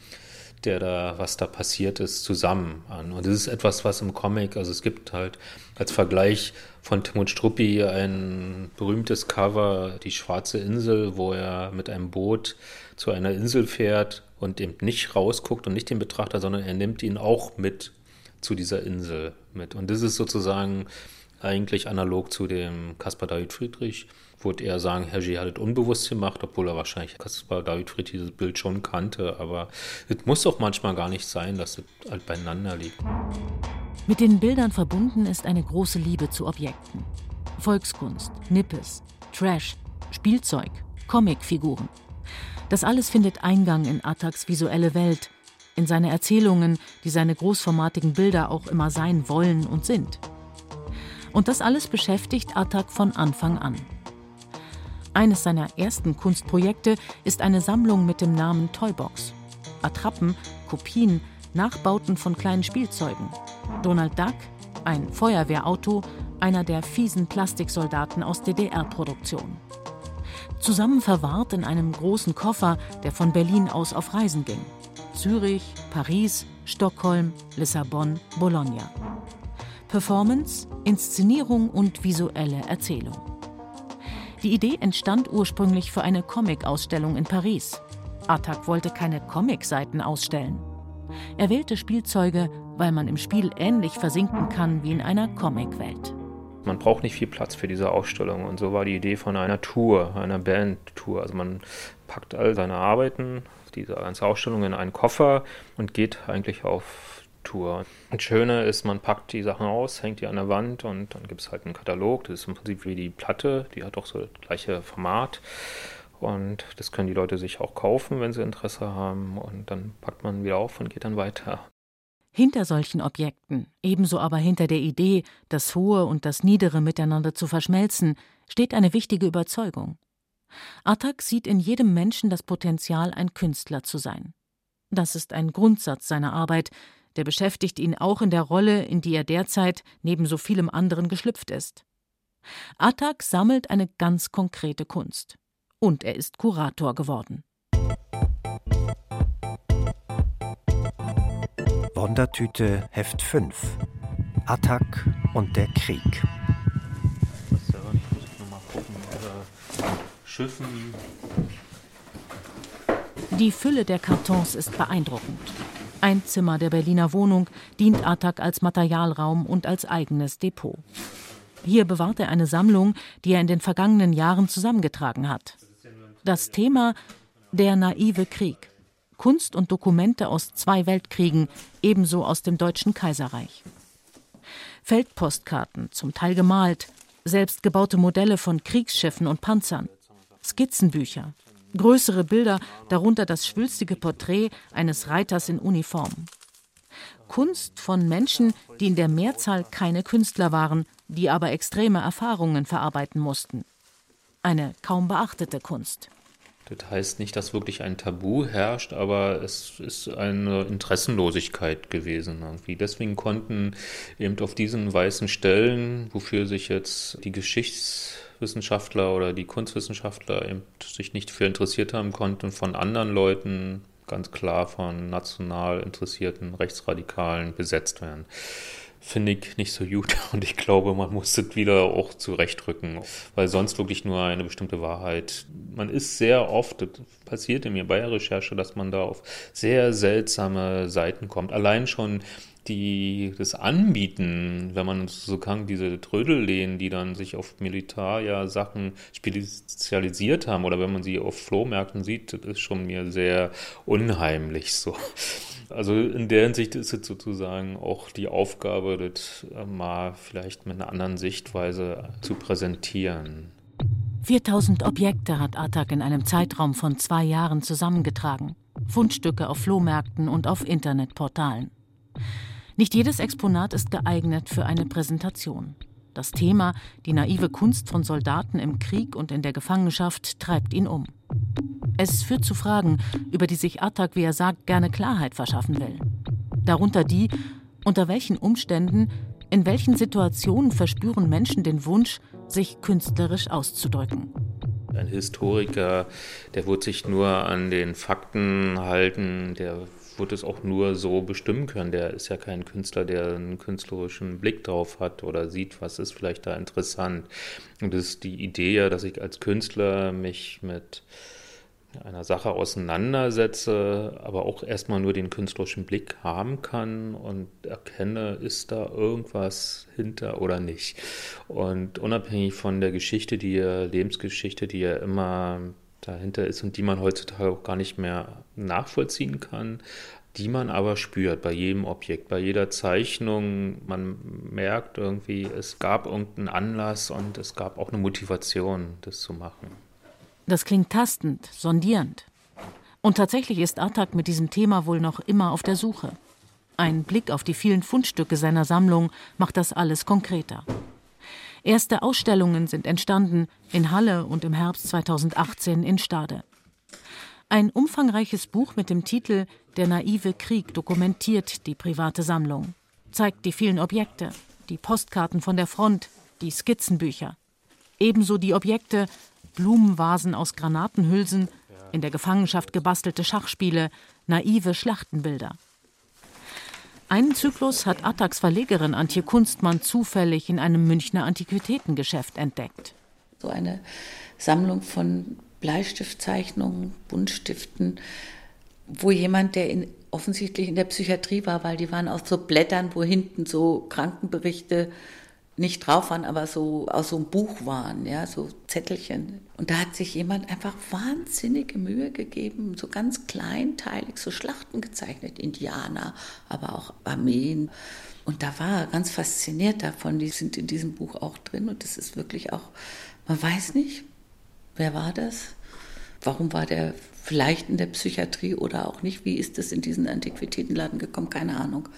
der da, was da passiert ist, zusammen an. Und das ist etwas, was im Comic, also es gibt halt als Vergleich von Tim Struppi ein berühmtes Cover, die Schwarze Insel, wo er mit einem Boot zu einer Insel fährt und eben nicht rausguckt und nicht den Betrachter, sondern er nimmt ihn auch mit zu dieser Insel mit. Und das ist sozusagen eigentlich analog zu dem Caspar David Friedrich. Würde er sagen, Herr G. hat es unbewusst gemacht, obwohl er wahrscheinlich Caspar David Friedrich dieses Bild schon kannte. Aber es muss auch manchmal gar nicht sein, dass es halt beieinander liegt. Mit den Bildern verbunden ist eine große Liebe zu Objekten. Volkskunst, Nippes, Trash, Spielzeug, Comicfiguren. Das alles findet Eingang in Attaks visuelle Welt, in seine Erzählungen, die seine großformatigen Bilder auch immer sein wollen und sind. Und das alles beschäftigt Attak von Anfang an. Eines seiner ersten Kunstprojekte ist eine Sammlung mit dem Namen Toybox. Attrappen, Kopien, Nachbauten von kleinen Spielzeugen. Donald Duck, ein Feuerwehrauto, einer der fiesen Plastiksoldaten aus DDR-Produktion. Zusammen verwahrt in einem großen Koffer, der von Berlin aus auf Reisen ging. Zürich, Paris, Stockholm, Lissabon, Bologna. Performance, Inszenierung und visuelle Erzählung. Die Idee entstand ursprünglich für eine Comic-Ausstellung in Paris. Attac wollte keine Comic-Seiten ausstellen. Er wählte Spielzeuge, weil man im Spiel ähnlich versinken kann wie in einer Comicwelt. Man braucht nicht viel Platz für diese Ausstellung und so war die Idee von einer Tour, einer Bandtour. Also man packt all seine Arbeiten, diese ganze Ausstellung in einen Koffer und geht eigentlich auf Tour. Und Schöne ist, man packt die Sachen aus, hängt die an der Wand und dann gibt es halt einen Katalog. Das ist im Prinzip wie die Platte, die hat auch so das gleiche Format. Und das können die Leute sich auch kaufen, wenn sie Interesse haben. Und dann packt man wieder auf und geht dann weiter. Hinter solchen Objekten, ebenso aber hinter der Idee, das Hohe und das Niedere miteinander zu verschmelzen, steht eine wichtige Überzeugung. Attac sieht in jedem Menschen das Potenzial, ein Künstler zu sein. Das ist ein Grundsatz seiner Arbeit, der beschäftigt ihn auch in der Rolle, in die er derzeit neben so vielem anderen geschlüpft ist. Attac sammelt eine ganz konkrete Kunst und er ist Kurator geworden. Wundertüte Heft 5 Attack und der Krieg. Schiffen. Die Fülle der Kartons ist beeindruckend. Ein Zimmer der Berliner Wohnung dient Attac als Materialraum und als eigenes Depot. Hier bewahrt er eine Sammlung, die er in den vergangenen Jahren zusammengetragen hat. Das Thema Der naive Krieg. Kunst und Dokumente aus zwei Weltkriegen, ebenso aus dem Deutschen Kaiserreich. Feldpostkarten, zum Teil gemalt, selbstgebaute Modelle von Kriegsschiffen und Panzern, Skizzenbücher, größere Bilder, darunter das schwülstige Porträt eines Reiters in Uniform. Kunst von Menschen, die in der Mehrzahl keine Künstler waren, die aber extreme Erfahrungen verarbeiten mussten. Eine kaum beachtete Kunst. Das heißt nicht, dass wirklich ein Tabu herrscht, aber es ist eine Interessenlosigkeit gewesen irgendwie. Deswegen konnten eben auf diesen weißen Stellen, wofür sich jetzt die Geschichtswissenschaftler oder die Kunstwissenschaftler eben sich nicht für interessiert haben, konnten von anderen Leuten ganz klar von national interessierten Rechtsradikalen besetzt werden finde ich nicht so gut *laughs* und ich glaube, man muss es wieder auch zurechtrücken, weil sonst wirklich nur eine bestimmte Wahrheit. Man ist sehr oft, das passiert in mir bei der Recherche, dass man da auf sehr seltsame Seiten kommt. Allein schon die das anbieten, wenn man so kann, diese Trödellehnen, die dann sich auf Militär ja Sachen spezialisiert haben oder wenn man sie auf Flohmärkten sieht, das ist schon mir sehr unheimlich so. Also in der Hinsicht ist es sozusagen auch die Aufgabe, das äh, mal vielleicht mit einer anderen Sichtweise zu präsentieren. 4000 Objekte hat Attac in einem Zeitraum von zwei Jahren zusammengetragen. Fundstücke auf Flohmärkten und auf Internetportalen. Nicht jedes Exponat ist geeignet für eine Präsentation. Das Thema, die naive Kunst von Soldaten im Krieg und in der Gefangenschaft, treibt ihn um. Es führt zu Fragen, über die sich Attac, wie er sagt, gerne Klarheit verschaffen will. Darunter die, unter welchen Umständen, in welchen Situationen verspüren Menschen den Wunsch, sich künstlerisch auszudrücken. Ein Historiker, der wird sich nur an den Fakten halten, der wird es auch nur so bestimmen können. Der ist ja kein Künstler, der einen künstlerischen Blick drauf hat oder sieht, was ist vielleicht da interessant. Und das ist die Idee ja, dass ich als Künstler mich mit einer Sache auseinandersetze, aber auch erstmal nur den künstlerischen Blick haben kann und erkenne, ist da irgendwas hinter oder nicht. Und unabhängig von der Geschichte, die Lebensgeschichte, die ja immer dahinter ist und die man heutzutage auch gar nicht mehr nachvollziehen kann, die man aber spürt bei jedem Objekt, bei jeder Zeichnung. Man merkt irgendwie, es gab irgendeinen Anlass und es gab auch eine Motivation, das zu machen. Das klingt tastend, sondierend. Und tatsächlich ist Attac mit diesem Thema wohl noch immer auf der Suche. Ein Blick auf die vielen Fundstücke seiner Sammlung macht das alles konkreter. Erste Ausstellungen sind entstanden in Halle und im Herbst 2018 in Stade. Ein umfangreiches Buch mit dem Titel Der naive Krieg dokumentiert die private Sammlung, zeigt die vielen Objekte, die Postkarten von der Front, die Skizzenbücher. Ebenso die Objekte, Blumenvasen aus Granatenhülsen, in der Gefangenschaft gebastelte Schachspiele, naive Schlachtenbilder. Einen Zyklus hat Attacks Verlegerin Antje Kunstmann zufällig in einem Münchner Antiquitätengeschäft entdeckt. So eine Sammlung von Bleistiftzeichnungen, Buntstiften, wo jemand, der in, offensichtlich in der Psychiatrie war, weil die waren aus so Blättern, wo hinten so Krankenberichte nicht drauf waren, aber so aus so einem Buch waren, ja, so Zettelchen. Und da hat sich jemand einfach wahnsinnige Mühe gegeben, so ganz kleinteilig so Schlachten gezeichnet, Indianer, aber auch Armeen. Und da war er ganz fasziniert davon. Die sind in diesem Buch auch drin und das ist wirklich auch, man weiß nicht, wer war das? Warum war der vielleicht in der Psychiatrie oder auch nicht? Wie ist das in diesen Antiquitätenladen gekommen? Keine Ahnung.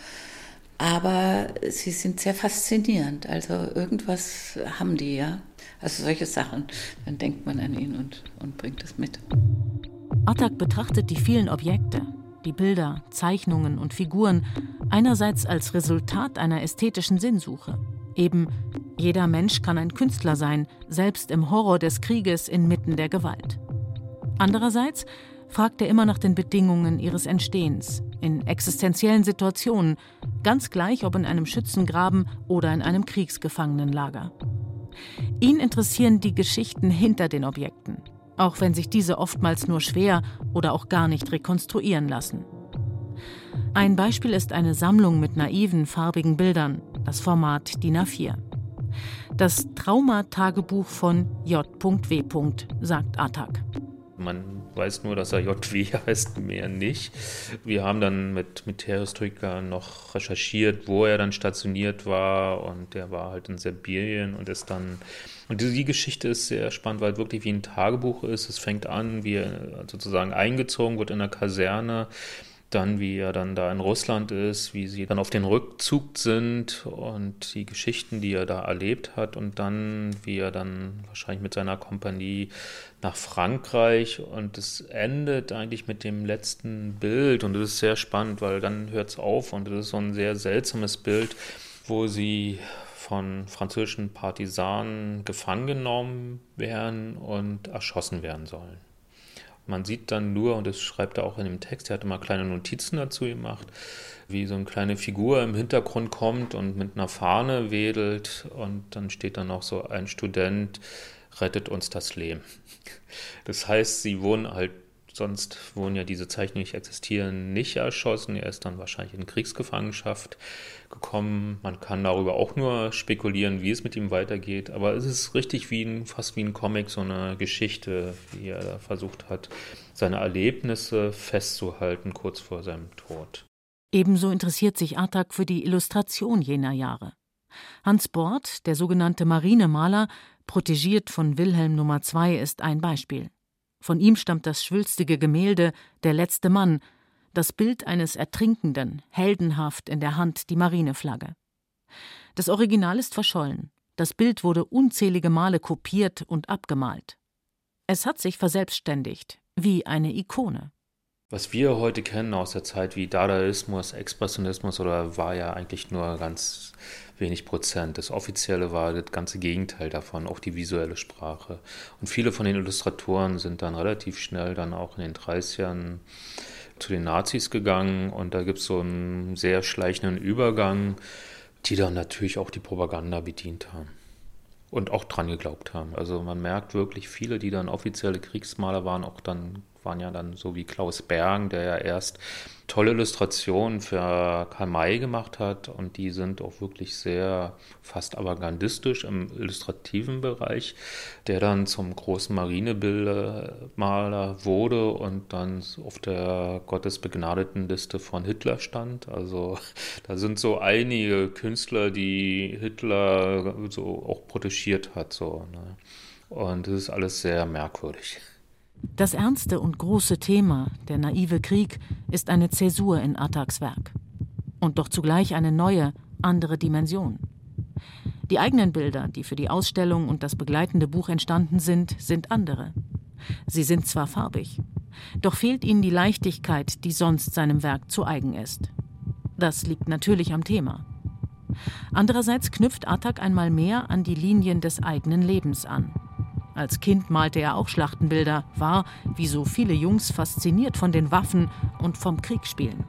Aber sie sind sehr faszinierend. Also irgendwas haben die ja. Also solche Sachen. Dann denkt man an ihn und, und bringt es mit. Attac betrachtet die vielen Objekte, die Bilder, Zeichnungen und Figuren einerseits als Resultat einer ästhetischen Sinnsuche. Eben, jeder Mensch kann ein Künstler sein, selbst im Horror des Krieges inmitten der Gewalt. Andererseits fragt er immer nach den Bedingungen ihres Entstehens, in existenziellen Situationen, ganz gleich ob in einem Schützengraben oder in einem Kriegsgefangenenlager. Ihn interessieren die Geschichten hinter den Objekten, auch wenn sich diese oftmals nur schwer oder auch gar nicht rekonstruieren lassen. Ein Beispiel ist eine Sammlung mit naiven, farbigen Bildern, das Format DIN A4. Das Traumatagebuch von J.W. sagt Attac. Man weiß nur, dass er JW *laughs* heißt, mehr nicht. Wir haben dann mit, mit noch recherchiert, wo er dann stationiert war und der war halt in Sibirien und ist dann. Und die, die Geschichte ist sehr spannend, weil wirklich wie ein Tagebuch ist. Es fängt an, wie er sozusagen eingezogen wird in der Kaserne dann wie er dann da in Russland ist, wie sie dann auf den Rückzug sind und die Geschichten, die er da erlebt hat und dann wie er dann wahrscheinlich mit seiner Kompanie nach Frankreich und es endet eigentlich mit dem letzten Bild und das ist sehr spannend, weil dann hört es auf und das ist so ein sehr seltsames Bild, wo sie von französischen Partisanen gefangen genommen werden und erschossen werden sollen. Man sieht dann nur, und das schreibt er auch in dem Text, er hatte mal kleine Notizen dazu gemacht, wie so eine kleine Figur im Hintergrund kommt und mit einer Fahne wedelt und dann steht dann noch so ein Student, rettet uns das Leben. *laughs* Das heißt, sie wurden halt sonst wurden ja diese Zeichen nicht existieren, nicht erschossen. Er ist dann wahrscheinlich in Kriegsgefangenschaft gekommen. Man kann darüber auch nur spekulieren, wie es mit ihm weitergeht. Aber es ist richtig wie ein, fast wie ein Comic, so eine Geschichte, wie er versucht hat, seine Erlebnisse festzuhalten kurz vor seinem Tod. Ebenso interessiert sich Artak für die Illustration jener Jahre. Hans Bort, der sogenannte Marinemaler, protegiert von Wilhelm Nummer II, ist ein Beispiel. Von ihm stammt das schwülstige Gemälde Der letzte Mann, das Bild eines Ertrinkenden, heldenhaft in der Hand die Marineflagge. Das Original ist verschollen. Das Bild wurde unzählige Male kopiert und abgemalt. Es hat sich verselbstständigt, wie eine Ikone. Was wir heute kennen aus der Zeit wie Dadaismus, Expressionismus oder war ja eigentlich nur ganz wenig Prozent. Das Offizielle war das ganze Gegenteil davon, auch die visuelle Sprache. Und viele von den Illustratoren sind dann relativ schnell dann auch in den 30ern zu den Nazis gegangen und da gibt es so einen sehr schleichenden Übergang, die dann natürlich auch die Propaganda bedient haben und auch dran geglaubt haben. Also man merkt wirklich, viele, die dann offizielle Kriegsmaler waren, auch dann waren ja dann so wie Klaus Bergen, der ja erst tolle Illustrationen für Karl May gemacht hat und die sind auch wirklich sehr fast avantgardistisch im illustrativen Bereich, der dann zum großen Marinebildermaler wurde und dann auf der Gottesbegnadeten Liste von Hitler stand. Also da sind so einige Künstler, die Hitler so auch protegiert hat. So, ne? Und das ist alles sehr merkwürdig. Das ernste und große Thema, der naive Krieg, ist eine Zäsur in Attacks Werk. Und doch zugleich eine neue, andere Dimension. Die eigenen Bilder, die für die Ausstellung und das begleitende Buch entstanden sind, sind andere. Sie sind zwar farbig, doch fehlt ihnen die Leichtigkeit, die sonst seinem Werk zu eigen ist. Das liegt natürlich am Thema. Andererseits knüpft Attack einmal mehr an die Linien des eigenen Lebens an. Als Kind malte er auch Schlachtenbilder, war, wie so viele Jungs, fasziniert von den Waffen und vom Kriegsspielen.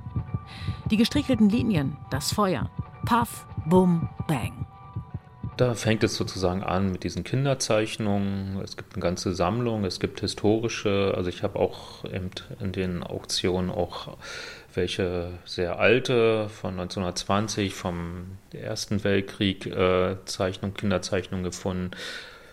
Die gestrichelten Linien, das Feuer, Puff, Bum, Bang. Da fängt es sozusagen an mit diesen Kinderzeichnungen. Es gibt eine ganze Sammlung, es gibt historische. Also ich habe auch in den Auktionen auch welche sehr alte von 1920 vom Ersten Weltkrieg äh, Zeichnung, Kinderzeichnung gefunden.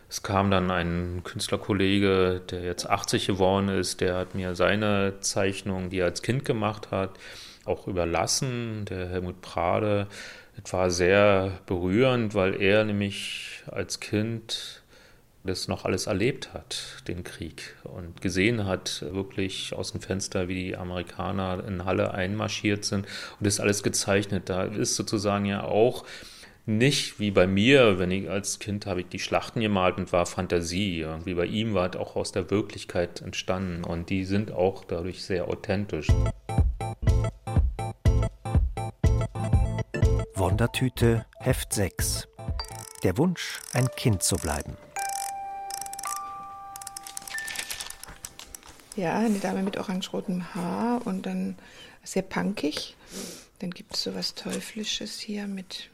Es kam dann ein Künstlerkollege, der jetzt 80 geworden ist, der hat mir seine Zeichnung, die er als Kind gemacht hat, auch überlassen, der Helmut Prade. Es war sehr berührend, weil er nämlich als Kind das noch alles erlebt hat, den Krieg, und gesehen hat, wirklich aus dem Fenster, wie die Amerikaner in Halle einmarschiert sind und das alles gezeichnet. Da ist sozusagen ja auch nicht wie bei mir, wenn ich als Kind habe ich die Schlachten gemalt und war Fantasie. Irgendwie bei ihm war es auch aus der Wirklichkeit entstanden und die sind auch dadurch sehr authentisch. Wundertüte Heft 6. Der Wunsch, ein Kind zu bleiben. Ja, eine Dame mit orangerotem Haar und dann sehr punkig. Dann gibt es so was Teuflisches hier mit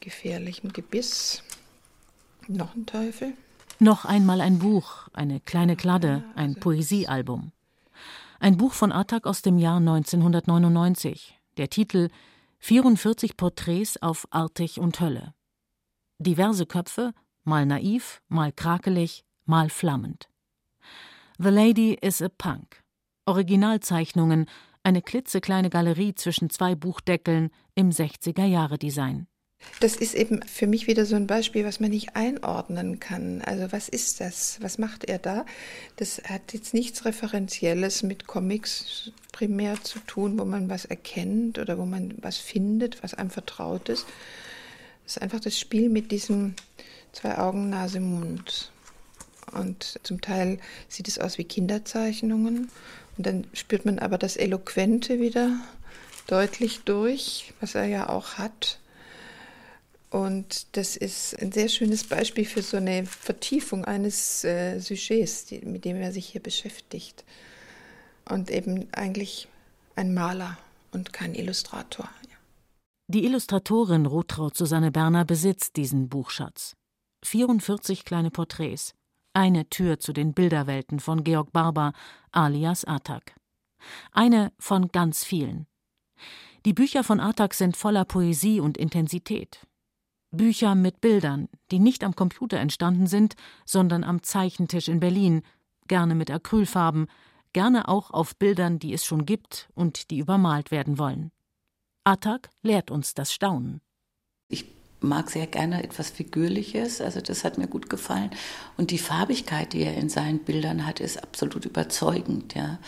gefährlichem Gebiss. Noch ein Teufel. Noch einmal ein Buch, eine kleine Kladde, ein Poesiealbum. Ein Buch von Attack aus dem Jahr 1999. Der Titel 44 Porträts auf Artig und Hölle. Diverse Köpfe, mal naiv, mal krakelig, mal flammend. The Lady is a Punk. Originalzeichnungen, eine klitzekleine Galerie zwischen zwei Buchdeckeln im 60er-Jahre-Design. Das ist eben für mich wieder so ein Beispiel, was man nicht einordnen kann. Also was ist das? Was macht er da? Das hat jetzt nichts Referenzielles mit Comics primär zu tun, wo man was erkennt oder wo man was findet, was einem vertraut ist. Es ist einfach das Spiel mit diesem zwei Augen, Nase, Mund. Und zum Teil sieht es aus wie Kinderzeichnungen. Und dann spürt man aber das Eloquente wieder deutlich durch, was er ja auch hat. Und das ist ein sehr schönes Beispiel für so eine Vertiefung eines äh, Sujets, die, mit dem er sich hier beschäftigt. Und eben eigentlich ein Maler und kein Illustrator. Ja. Die Illustratorin Rotraud Susanne Berner besitzt diesen Buchschatz. 44 kleine Porträts. Eine Tür zu den Bilderwelten von Georg Barber alias Atak. Eine von ganz vielen. Die Bücher von Atak sind voller Poesie und Intensität. Bücher mit Bildern, die nicht am Computer entstanden sind, sondern am Zeichentisch in Berlin, gerne mit Acrylfarben, gerne auch auf Bildern, die es schon gibt und die übermalt werden wollen. Attac lehrt uns das Staunen. Ich mag sehr gerne etwas Figürliches, also das hat mir gut gefallen. Und die Farbigkeit, die er in seinen Bildern hat, ist absolut überzeugend, ja.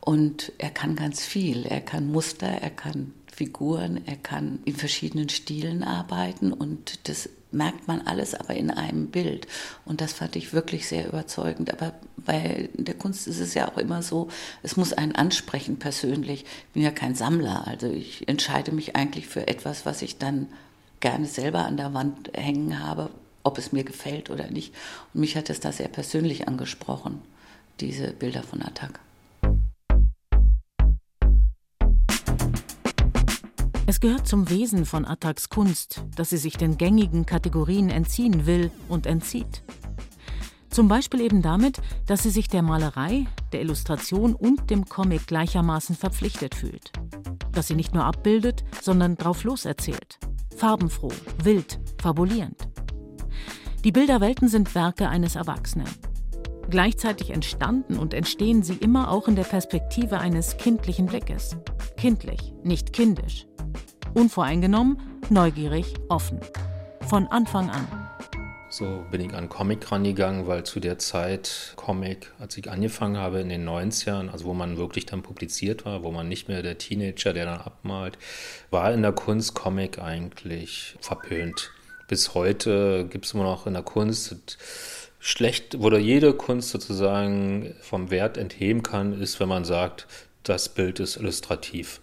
Und er kann ganz viel. Er kann Muster, er kann Figuren, er kann in verschiedenen Stilen arbeiten und das merkt man alles aber in einem Bild. Und das fand ich wirklich sehr überzeugend. Aber bei der Kunst ist es ja auch immer so, es muss einen ansprechen persönlich. Ich bin ja kein Sammler, also ich entscheide mich eigentlich für etwas, was ich dann gerne selber an der Wand hängen habe, ob es mir gefällt oder nicht. Und mich hat es da sehr persönlich angesprochen, diese Bilder von Attac. Es gehört zum Wesen von Attacks Kunst, dass sie sich den gängigen Kategorien entziehen will und entzieht. Zum Beispiel eben damit, dass sie sich der Malerei, der Illustration und dem Comic gleichermaßen verpflichtet fühlt. Dass sie nicht nur abbildet, sondern drauf loserzählt. Farbenfroh, wild, fabulierend. Die Bilderwelten sind Werke eines Erwachsenen. Gleichzeitig entstanden und entstehen sie immer auch in der Perspektive eines kindlichen Blickes. Kindlich, nicht kindisch. Unvoreingenommen, neugierig, offen. Von Anfang an. So bin ich an Comic rangegangen, weil zu der Zeit Comic, als ich angefangen habe in den 90ern, also wo man wirklich dann publiziert war, wo man nicht mehr der Teenager, der dann abmalt, war in der Kunst Comic eigentlich verpönt. bis heute gibt es immer noch in der Kunst schlecht, wo jede Kunst sozusagen vom Wert entheben kann, ist, wenn man sagt, das Bild ist illustrativ.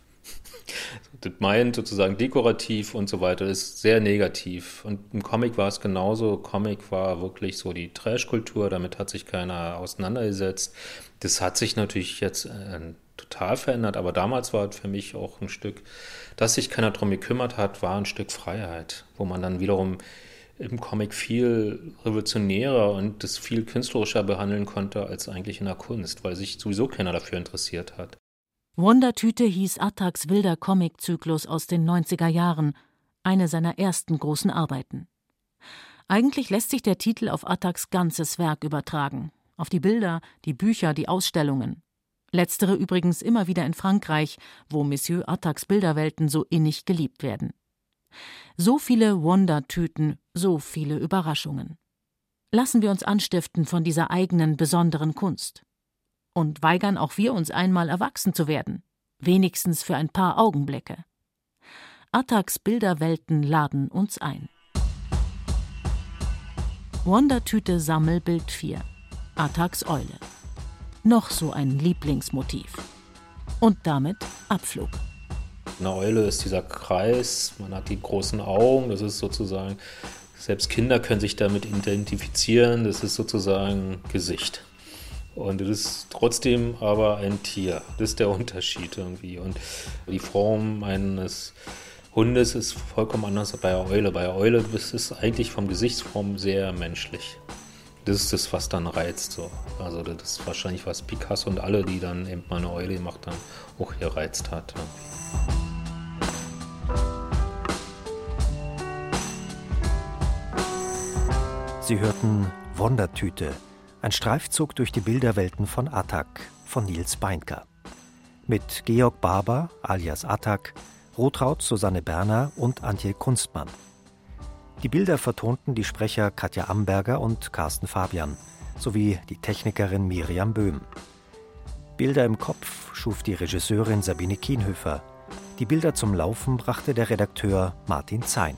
Das meint sozusagen dekorativ und so weiter, ist sehr negativ. Und im Comic war es genauso. Comic war wirklich so die Trash-Kultur, damit hat sich keiner auseinandergesetzt. Das hat sich natürlich jetzt äh, total verändert, aber damals war es für mich auch ein Stück, dass sich keiner darum gekümmert hat, war ein Stück Freiheit, wo man dann wiederum im Comic viel revolutionärer und das viel künstlerischer behandeln konnte als eigentlich in der Kunst, weil sich sowieso keiner dafür interessiert hat. Wundertüte hieß Attacks wilder Comiczyklus aus den 90er Jahren, eine seiner ersten großen Arbeiten. Eigentlich lässt sich der Titel auf Attacks ganzes Werk übertragen, auf die Bilder, die Bücher, die Ausstellungen. Letztere übrigens immer wieder in Frankreich, wo Monsieur Attacks Bilderwelten so innig geliebt werden. So viele Wondertüten, so viele Überraschungen. Lassen wir uns anstiften von dieser eigenen besonderen Kunst. Und weigern auch wir uns einmal erwachsen zu werden, wenigstens für ein paar Augenblicke. Attacks Bilderwelten laden uns ein. Wondertüte Sammelbild 4 Attacks Eule. Noch so ein Lieblingsmotiv. Und damit Abflug. Eine Eule ist dieser Kreis, man hat die großen Augen, das ist sozusagen, selbst Kinder können sich damit identifizieren, das ist sozusagen Gesicht. Und es ist trotzdem aber ein Tier. Das ist der Unterschied irgendwie. Und die Form eines Hundes ist vollkommen anders als bei der Eule. Bei der Eule ist es eigentlich vom Gesichtsform sehr menschlich. Das ist das, was dann reizt. So. Also das ist wahrscheinlich, was Picasso und alle, die dann eben mal eine Eule gemacht haben, auch gereizt hat. Sie hörten Wondertüte, ein Streifzug durch die Bilderwelten von Attac von Nils Beinker. Mit Georg Barber alias Attac, Rotraud Susanne Berner und Antje Kunstmann. Die Bilder vertonten die Sprecher Katja Amberger und Carsten Fabian sowie die Technikerin Miriam Böhm. Bilder im Kopf schuf die Regisseurin Sabine Kienhöfer. Die Bilder zum Laufen brachte der Redakteur Martin Zein.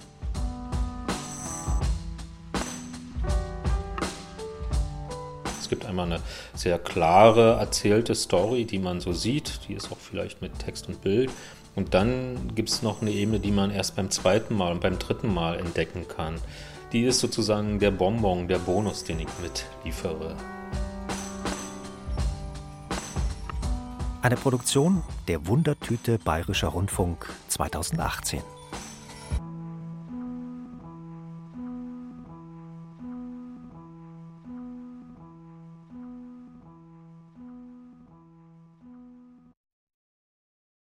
Es gibt einmal eine sehr klare erzählte Story, die man so sieht, die ist auch vielleicht mit Text und Bild. Und dann gibt es noch eine Ebene, die man erst beim zweiten Mal und beim dritten Mal entdecken kann. Die ist sozusagen der Bonbon, der Bonus, den ich mitliefere. Eine Produktion der Wundertüte Bayerischer Rundfunk 2018.